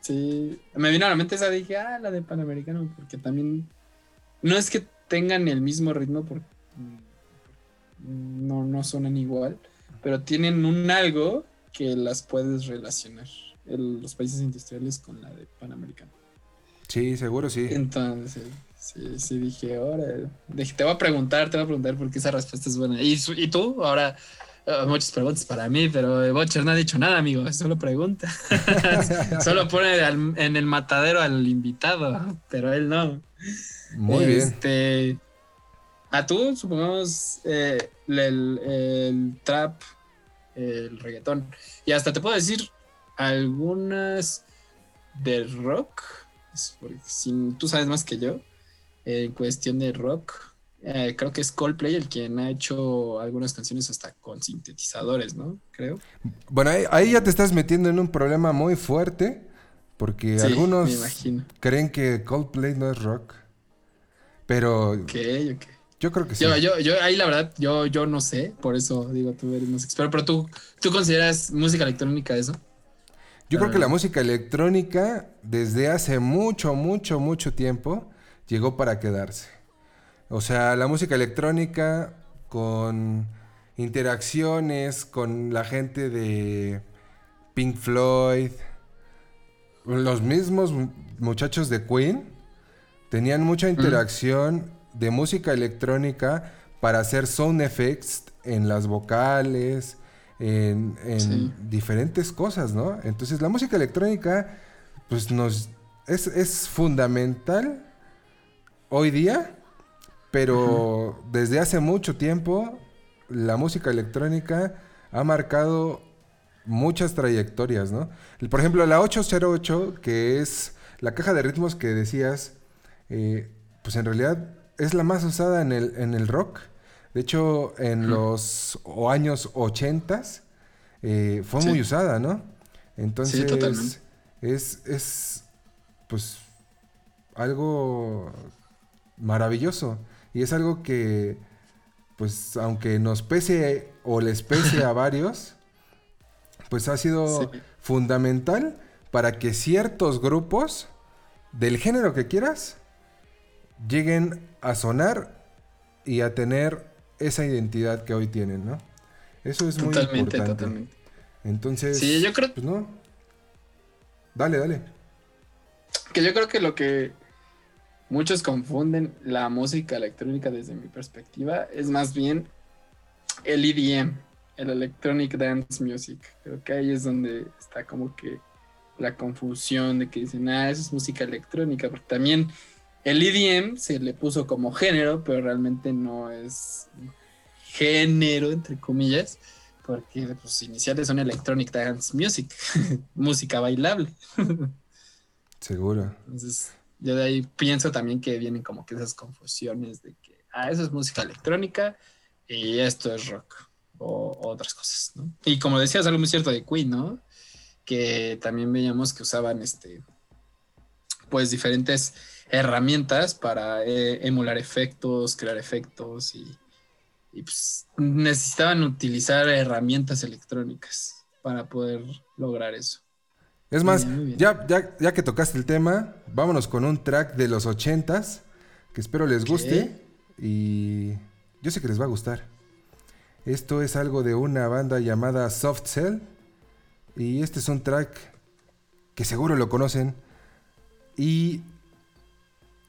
sí. Me vino a la mente esa, dije, ah, la de Panamericano, porque también. No es que tengan el mismo ritmo, porque. No, no suenan igual. pero tienen un algo que las puedes relacionar. el- los países industriales con la de Panamericana. Sí, seguro sí. Entonces, sí, sí dije, ahora, dije, te voy a preguntar, te voy a preguntar porque esa respuesta es buena. ¿Y, tú? Ahora, eh, muchas preguntas para mí, pero Butcher no ha dicho nada, amigo, solo pregunta. solo pone al- en el matadero al invitado, pero él no. Muy bien. Este, a tú, supongamos, eh, el, el trap, el reggaetón, y hasta te puedo decir algunas de rock, es porque tú sabes más que yo, eh, en cuestión de rock, eh, creo que es Coldplay el quien ha hecho algunas canciones hasta con sintetizadores, ¿no? Creo. Bueno, ahí, ahí ya te estás metiendo en un problema muy fuerte. Porque Sí, algunos creen que Coldplay no es rock. Pero Ok, ok. yo creo que sí. Yo, yo, yo, ahí la verdad, yo, yo no sé, por eso digo, tú eres más experto, pero tú, tú consideras música electrónica eso. Yo creo que la música electrónica desde hace mucho, mucho, mucho tiempo llegó para quedarse. O sea, la música electrónica con interacciones con la gente de Pink Floyd, los mismos mu- muchachos de Queen tenían mucha interacción de música electrónica para hacer sound effects en las vocales, en, en Sí. diferentes cosas, ¿no? Entonces la música electrónica, pues nos es, es fundamental hoy día, pero desde hace mucho tiempo la música electrónica ha marcado muchas trayectorias, ¿no? Por ejemplo, la 808, que es la caja de ritmos que decías, eh, pues en realidad es la más usada en el, en el rock. De hecho, en los o años 80 eh, fue Sí. muy usada, ¿no? Entonces, totalmente. es, es, pues, algo maravilloso. Y es algo que, pues, aunque nos pese o les pese a varios, pues ha sido Sí. fundamental para que ciertos grupos del género que quieras lleguen a sonar y a tener esa identidad que hoy tienen, ¿no? Eso es muy importante. totalmente. Entonces, Sí, yo creo- pues no. Dale, dale. Que yo creo que lo que muchos confunden la música electrónica desde mi perspectiva es más bien el EDM, el Electronic Dance Music. Creo que ahí es donde está como que la confusión de que dicen, ah, eso es música electrónica, porque también el EDM se le puso como género, pero realmente no es género, entre comillas, porque sus iniciales son Electronic Dance Music, música bailable. Seguro. Entonces, yo de ahí pienso también que vienen como que esas confusiones de que, ah, eso es música electrónica y esto es rock o, o otras cosas, ¿no? Y como decías, algo muy cierto de Queen, ¿no? Que también veíamos que usaban, este, pues, diferentes herramientas para eh, emular efectos, crear efectos y, y, pues, necesitaban utilizar herramientas electrónicas para poder lograr eso. Es más, bien, muy bien. ya, ya, ya que tocaste el tema, vámonos con un track de los ochentas que espero les guste y yo sé que les va a gustar. Esto es algo de una banda llamada Soft Cell y este es un track que seguro lo conocen y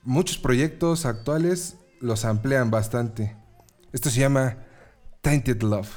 muchos proyectos actuales los amplían bastante. Esto se llama Tainted Love.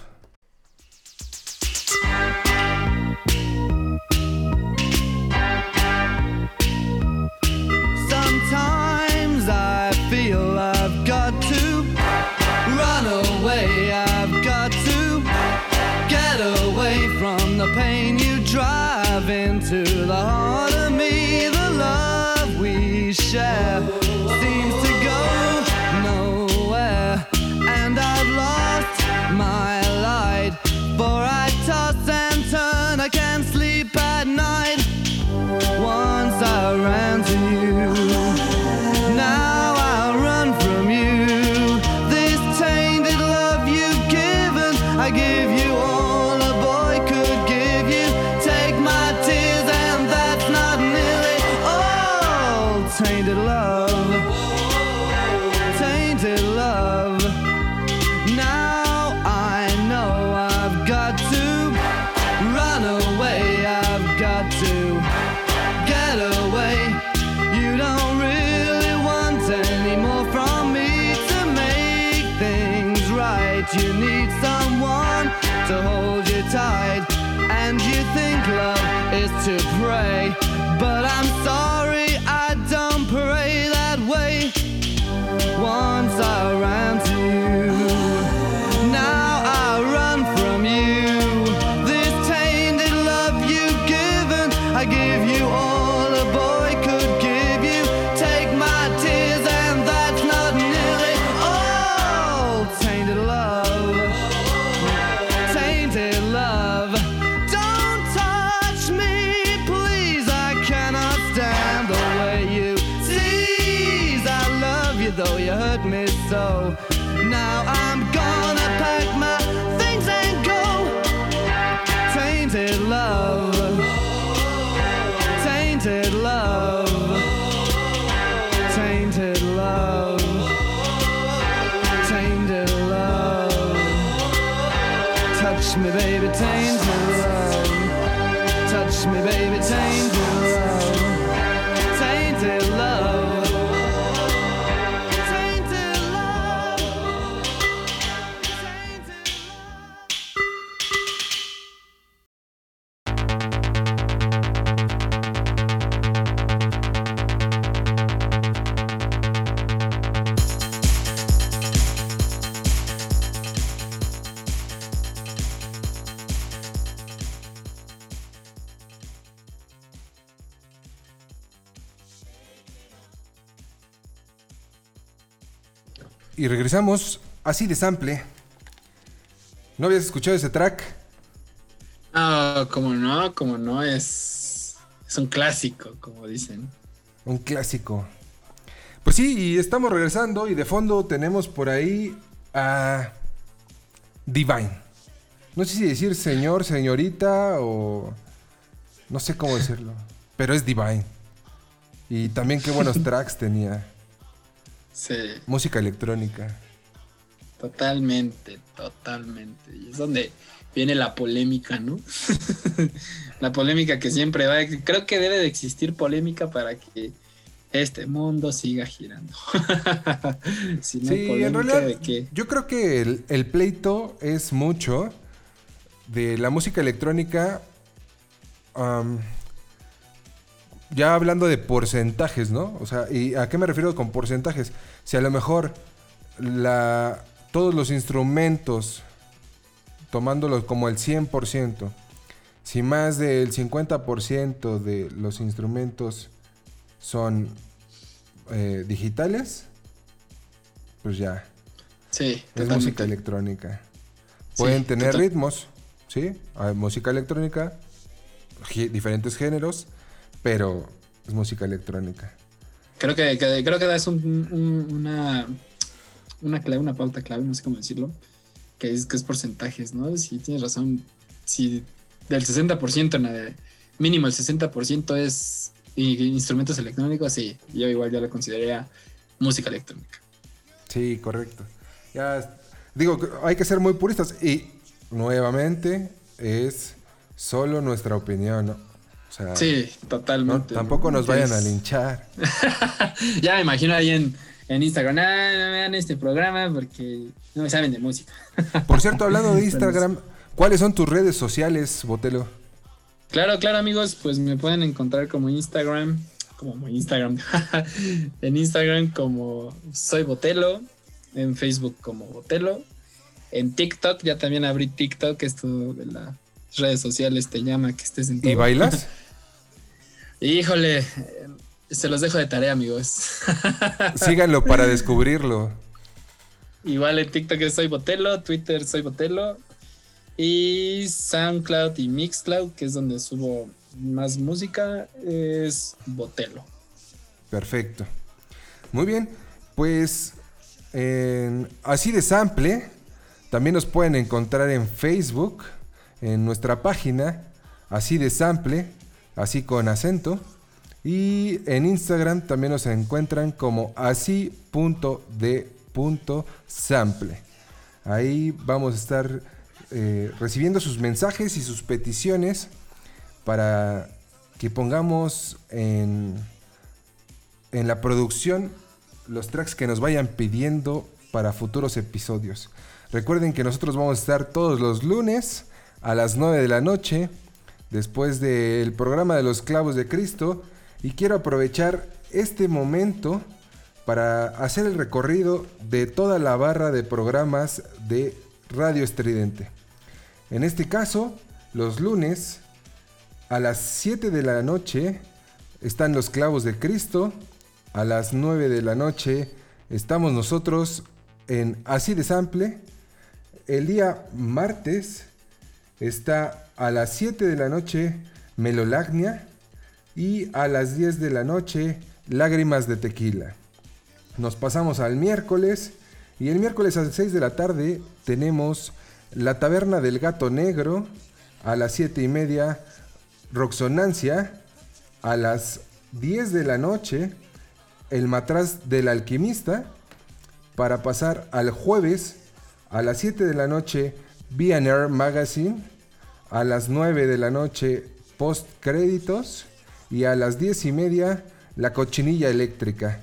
But you need someone to hold you tight. And you think love is to pray. But I'm sorry, Y regresamos así de sample. ¿No habías escuchado ese track? Ah, como no, como no, es, es un clásico, como dicen. Un clásico. Pues sí, y estamos regresando y de fondo tenemos por ahí a Divine. No sé si decir señor, señorita o no sé cómo decirlo, pero es Divine. Y también qué buenos tracks tenía. Sí, Música electrónica. Totalmente, totalmente. Y es donde viene la polémica, ¿no? la polémica que siempre va. Creo que debe de existir polémica para que este mundo siga girando. si no, Sí, en polémica realidad de qué? yo creo que el, el pleito es mucho de la música electrónica. ya hablando de porcentajes, ¿no? O sea, ¿y a qué me refiero con porcentajes? Si a lo mejor la, todos los instrumentos, tomándolos como el 100%, si más del 50% de los instrumentos son eh, digitales, pues ya, Sí, es totalmente. música electrónica. Pueden Sí, tener total- ritmos, ¿sí? Hay música electrónica, diferentes géneros, pero es música electrónica. Creo que, que- creo que das un- un- una, una clave, una pauta clave, no sé cómo decirlo, que es, que es porcentajes, ¿no? Si tienes razón, si del 60%, en mínimo el 60% es instrumentos electrónicos, sí, yo igual ya lo consideraría música electrónica. Sí, correcto. Ya, digo, hay que ser muy puristas y nuevamente es solo nuestra opinión, ¿no? O sea, Sí, no- totalmente. tampoco ¿no? nos vayan a linchar. Ya me imagino ahí en, en Instagram, ah, no vean este programa porque no me saben de música. Por cierto, hablando de Instagram, ¿cuáles son tus redes sociales, Botelo? Claro, claro, amigos, pues me pueden encontrar como Instagram, como Instagram, en Instagram como Soy Botelo, en Facebook como Botelo, en TikTok, ya también abrí TikTok, esto de las redes sociales te llama que estés en todo. ¿Y bailas? Híjole, se los dejo de tarea, amigos. Síganlo para descubrirlo. Igual en TikTok Soy Botelo, Twitter Soy Botelo y SoundCloud y Mixcloud, que es donde subo más música, es Botelo. Perfecto. Muy bien, pues en- así de sample, también nos pueden encontrar en Facebook, en nuestra página, así de sample, así con acento. Y en Instagram también nos encuentran como así.de.sample. Ahí vamos a estar eh, recibiendo sus mensajes y sus peticiones para que pongamos en, en la producción los tracks que nos vayan pidiendo para futuros episodios. Recuerden que nosotros vamos a estar todos los lunes a las 9 de la noche, después del programa de los clavos de Cristo, y quiero aprovechar este momento para hacer el recorrido de toda la barra de programas de Radio Estridente. En este caso, los lunes a las 7 de la noche están los clavos de Cristo, a las 9 de la noche estamos nosotros en Así de Sample. El día martes está a las 7 de la noche Melolagnia y a las 10 de la noche Lágrimas de Tequila. Nos pasamos al miércoles y el miércoles a las 6 de la tarde tenemos La Taberna del Gato Negro a las 7 y media Roxonancia a las 10 de la noche El Matraz del Alquimista para pasar al jueves a las 7 de la noche B&R Magazine a las 9 de la noche Post Créditos y a las 10 y media La Cochinilla Eléctrica.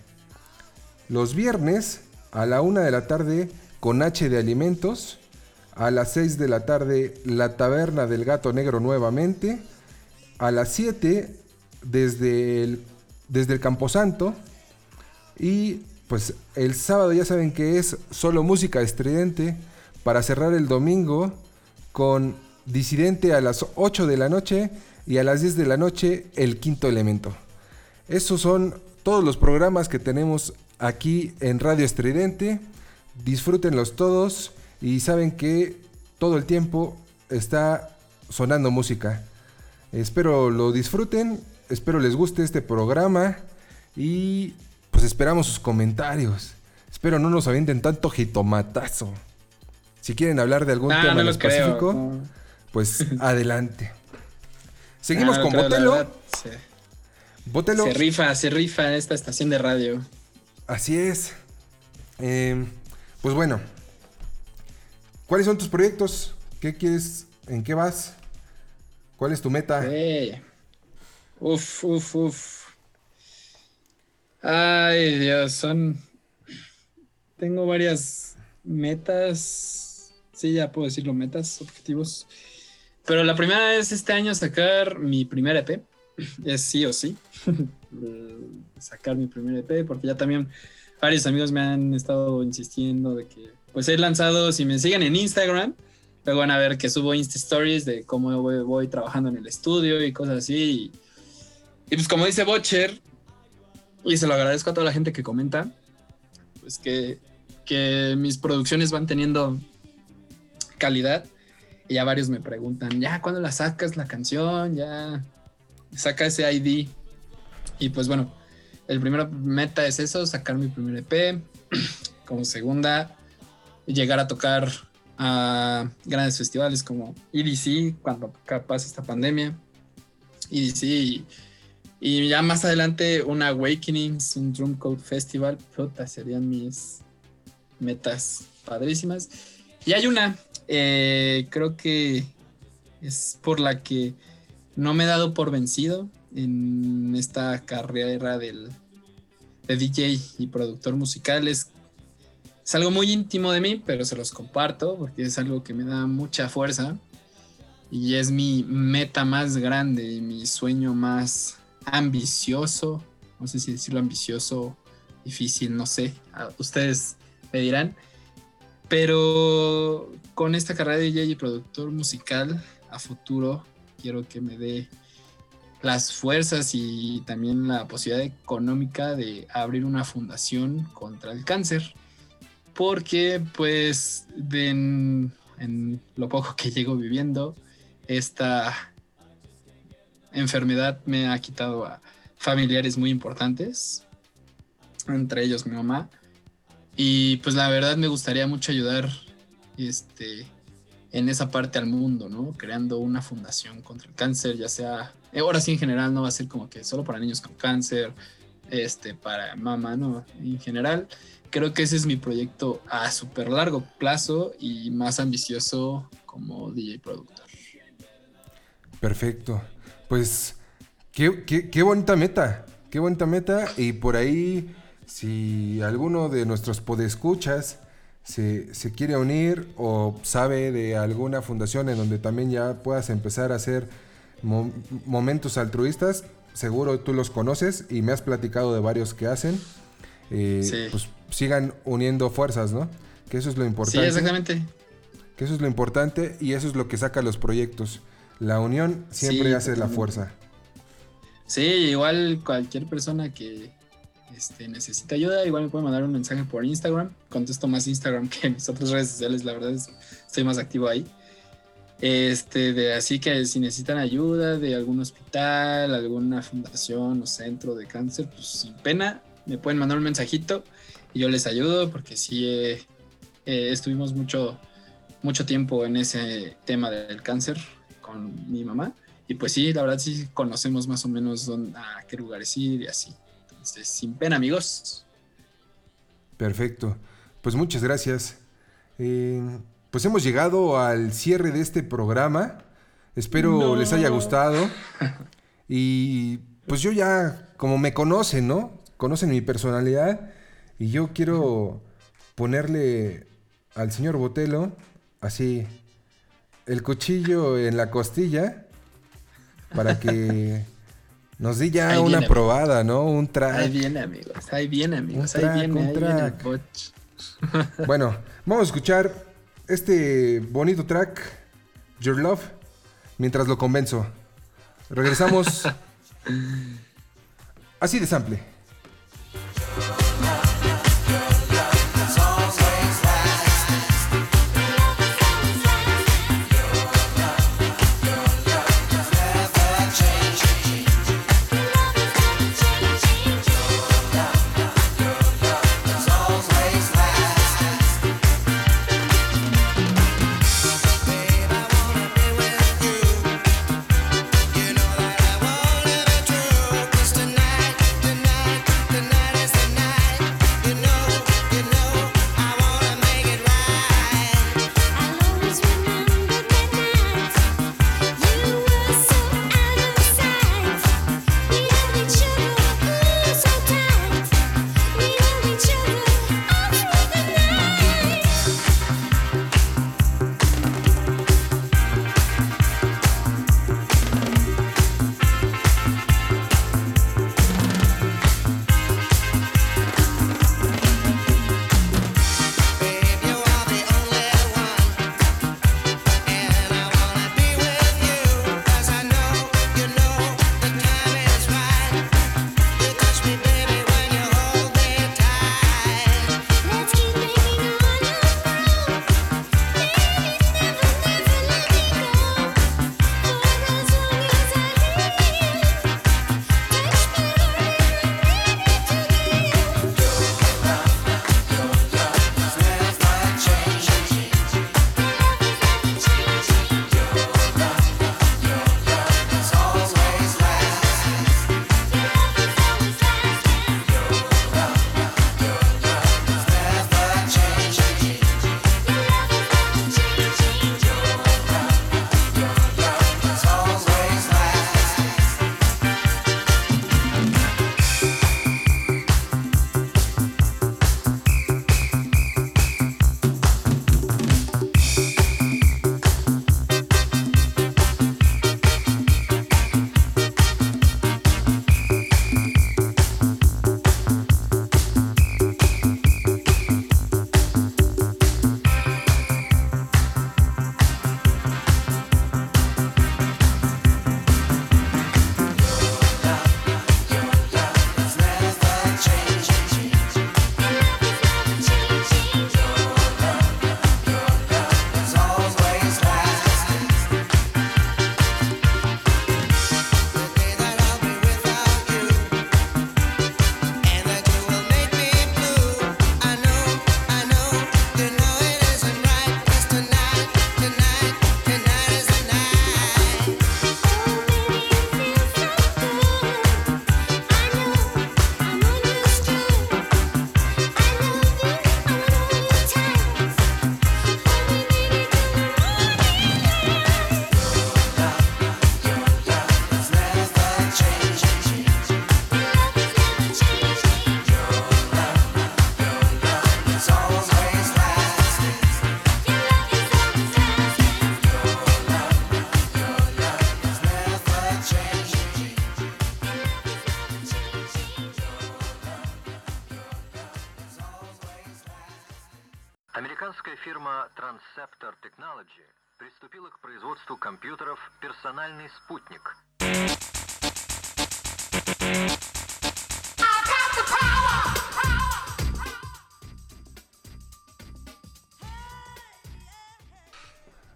Los viernes a la 1 de la tarde con H de Alimentos. A las 6 de la tarde La Taberna del Gato Negro nuevamente. A las 7 desde el, desde el Camposanto. Y pues el sábado ya saben que es solo música estridente para cerrar el domingo con Disidente a las 8 de la noche y a las 10 de la noche El Quinto Elemento. Esos son todos los programas que tenemos aquí en Radio Estridente. Disfrútenlos todos y saben que todo el tiempo está sonando música. Espero lo disfruten, espero les guste este programa y pues esperamos sus comentarios. Espero no nos avienten tanto jitomatazo. Si quieren hablar de algún tema no en específico, no. pues adelante. Seguimos Ah, con Botelo. Botelo. Se rifa, se rifa esta estación de radio. Así es. Eh, pues bueno. ¿Cuáles son tus proyectos? ¿Qué quieres? ¿En qué vas? ¿Cuál es tu meta? Uf, uf, uf. Ay, Dios, son. Tengo varias metas. Sí, ya puedo decirlo, metas, objetivos. Pero la primera es este año sacar mi primer EP. Es sí o sí. sacar mi primer EP, porque ya también varios amigos me han estado insistiendo de que, pues he lanzado, si me siguen en Instagram, luego van a ver que subo Insta Stories de cómo voy, trabajando en el estudio y cosas así. Y, y pues como dice Butcher, y se lo agradezco a toda la gente que comenta, pues que, que mis producciones van teniendo calidad. Y ya varios me preguntan, ya, ¿cuándo la sacas la canción? Ya, saca ese ID. Y pues bueno, el primer meta es eso, sacar mi primer EP. Como segunda, llegar a tocar a grandes festivales como EDC, cuando pase esta pandemia. EDC y, y ya más adelante un Awakenings, un Drum Code Festival. Puta, serían mis metas padrísimas. Y hay una, eh, creo que es por la que no me he dado por vencido en esta carrera del, de DJ y productor musical. Es, es algo muy íntimo de mí, pero se los comparto porque es algo que me da mucha fuerza y es mi meta más grande, mi sueño más ambicioso. No sé si decirlo ambicioso, difícil, no sé. Ustedes me dirán. Pero con esta carrera de DJ y productor musical a futuro, quiero que me dé las fuerzas y también la posibilidad económica de abrir una fundación contra el cáncer. Porque pues en, en lo poco que llego viviendo, esta enfermedad me ha quitado a familiares muy importantes, entre ellos mi mamá. Y pues la verdad me gustaría mucho ayudar este, en esa parte al mundo, ¿no? Creando una fundación contra el cáncer, ya sea, eh, ahora sí en general no va a ser como que solo para niños con cáncer, este, para mamá, ¿no? En general, creo que ese es mi proyecto a súper largo plazo y más ambicioso como DJ productor. Perfecto. Pues qué, qué- qué bonita meta. Qué bonita meta. Y por ahí, si alguno de nuestros podescuchas se, se quiere unir o sabe de alguna fundación en donde también ya puedas empezar a hacer mo- momentos altruistas, seguro tú los conoces y me has platicado de varios que hacen. Eh, Sí. Pues sigan uniendo fuerzas, ¿no? Que eso es lo Sí, importante. exactamente. Que eso es lo importante y eso es lo que saca los proyectos. La unión siempre Sí, hace la fuerza. Sí, igual cualquier persona que este, necesita ayuda, igual me puede mandar un mensaje por Instagram. Contesto más Instagram que mis otras redes sociales, la verdad es, estoy más activo ahí. Este, de, así que si necesitan ayuda de algún hospital, alguna fundación o centro de cáncer, pues sin pena, me pueden mandar un mensajito y yo les ayudo porque sí eh, eh, estuvimos mucho, mucho tiempo en ese tema del cáncer con mi mamá. Y pues sí, la verdad sí conocemos más o menos dónde, a qué lugares ir y así. Entonces, sin pena, amigos. Perfecto. Pues muchas gracias. Eh, pues hemos llegado al cierre de este programa. Espero No. les haya gustado. Y pues yo ya, como me conocen, ¿no? Conocen mi personalidad. Y yo quiero ponerle al señor Botelo así el cuchillo en la costilla para que nos dé ya Ahí una viene. probada, ¿no? Un track. Ahí viene, amigos. Ahí viene, amigos. Un track, ahí viene, un ahí viene el track. Bueno, vamos a escuchar este bonito track, Your Love, mientras lo convenzo. Regresamos así de sample. «Персональный спутник».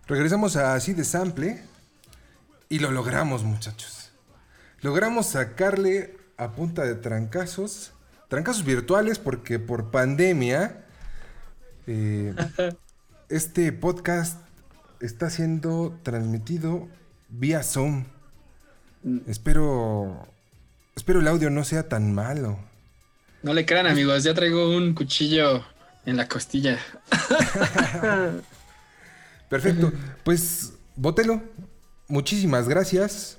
Regresamos a así de sample y lo logramos, muchachos. Logramos sacarle a punta de trancazos, trancazos virtuales, porque por pandemia eh, este podcast está siendo transmitido vía Zoom. Espero, espero el audio no sea tan malo. No le crean, amigos. Ya traigo un cuchillo en la costilla. Perfecto. Pues, Botelo, muchísimas gracias.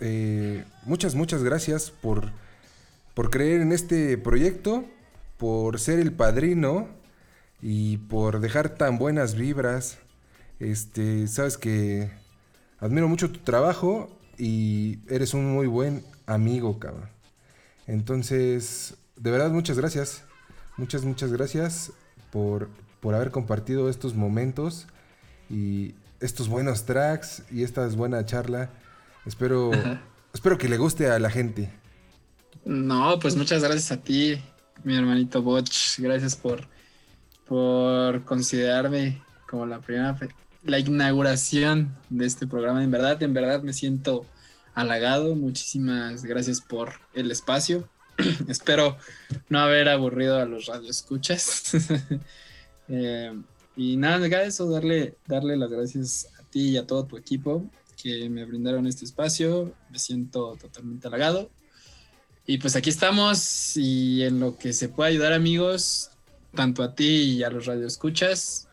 Eh, muchas, muchas gracias por, por creer en este proyecto, por ser el padrino y por dejar tan buenas vibras. Este, sabes que admiro mucho tu trabajo y eres un muy buen amigo, cabrón. Entonces, de verdad, muchas gracias. Muchas, muchas gracias por, por haber compartido estos momentos y estos buenos tracks y esta buena charla. Espero, espero que le guste a la gente. No, pues muchas gracias a ti, mi hermanito Botch. Gracias por, por considerarme como la primera, la inauguración de este programa. En verdad, en verdad me siento halagado. Muchísimas gracias por el espacio. Espero no haber aburrido a los radioescuchas. Eh, y nada, acá eso, darle, darle las gracias a ti y a todo tu equipo que me brindaron este espacio. Me siento totalmente halagado. Y pues aquí estamos y en lo que se pueda ayudar amigos, tanto a ti y a los radioescuchas,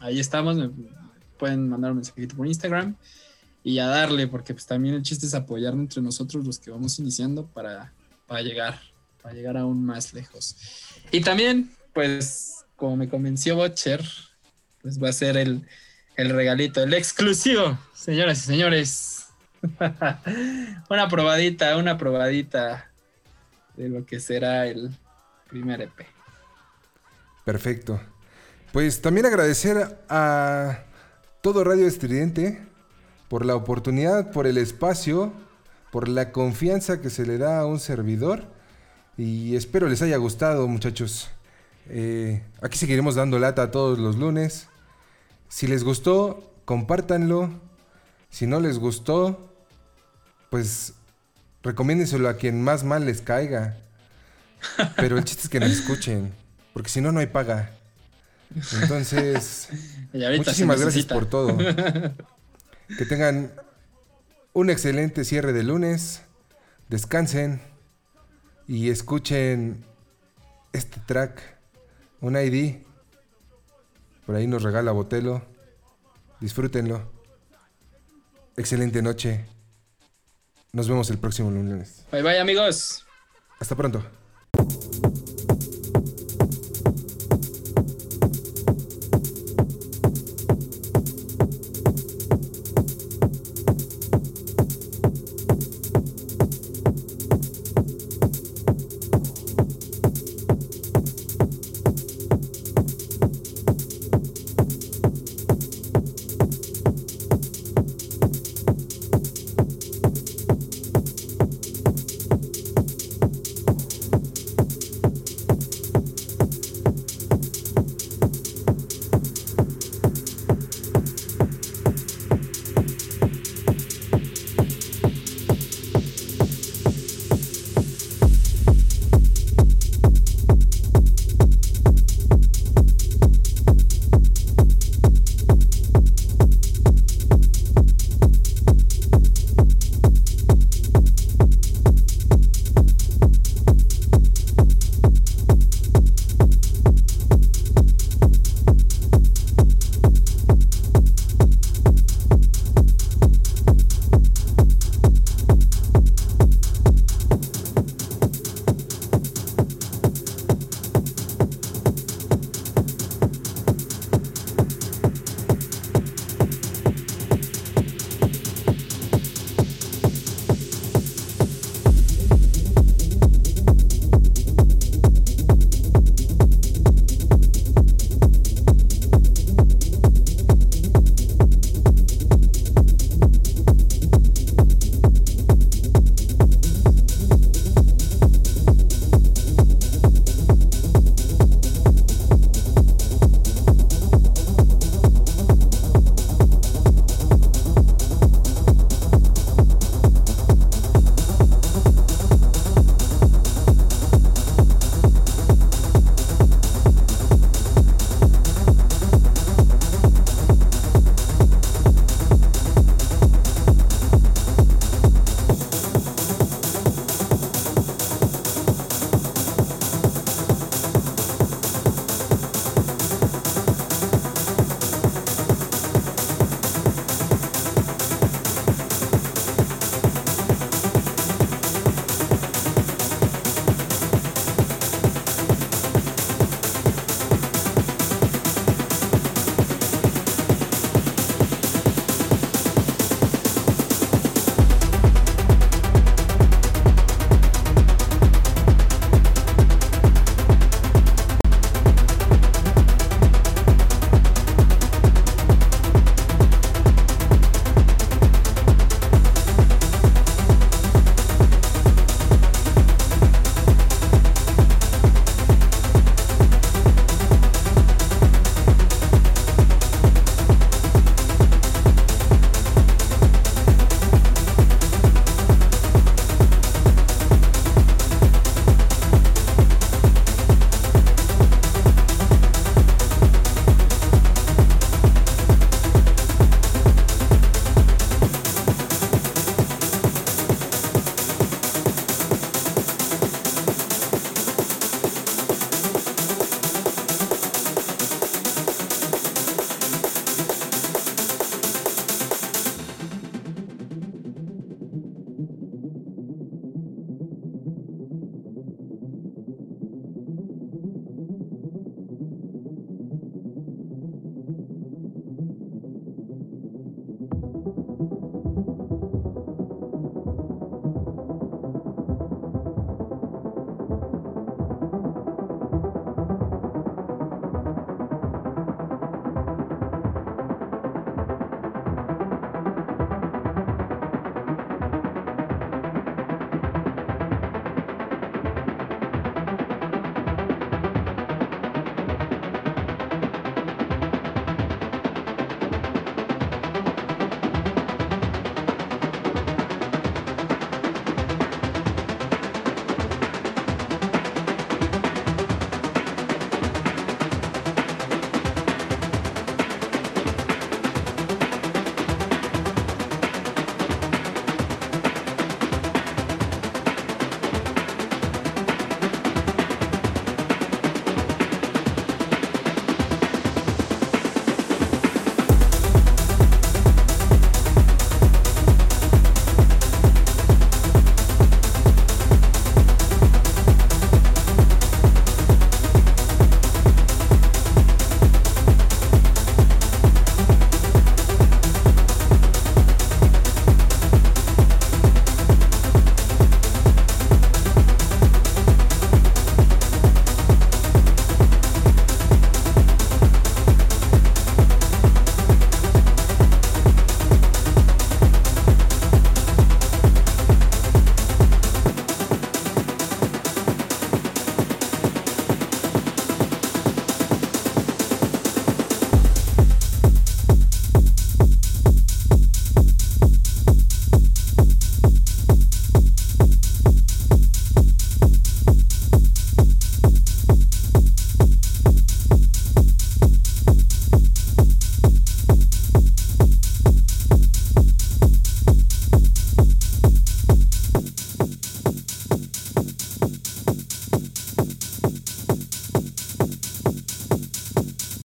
ahí estamos, pueden mandar un mensajito por Instagram y a darle, porque pues también el chiste es apoyarnos entre nosotros los que vamos iniciando para, para llegar, para llegar aún más lejos. Y también, pues, como me convenció Butcher, pues va a ser el, el regalito, el exclusivo, señoras y señores. una probadita, una probadita de lo que será el primer EP. Perfecto. Pues también agradecer a todo Radio Estridente por la oportunidad, por el espacio, por la confianza que se le da a un servidor. Y espero les haya gustado, muchachos. Eh, aquí seguiremos dando lata todos los lunes. Si les gustó, compártanlo. Si no les gustó, pues recomiéndenselo a quien más mal les caiga. Pero el chiste es que nos escuchen, porque si no, no hay paga. Entonces, muchísimas gracias por todo. Que tengan un excelente cierre de lunes. Descansen y escuchen este track, un ID. Por ahí nos regala Botelo. Disfrútenlo. Excelente noche. Nos vemos el próximo lunes. Bye bye amigos. Hasta pronto.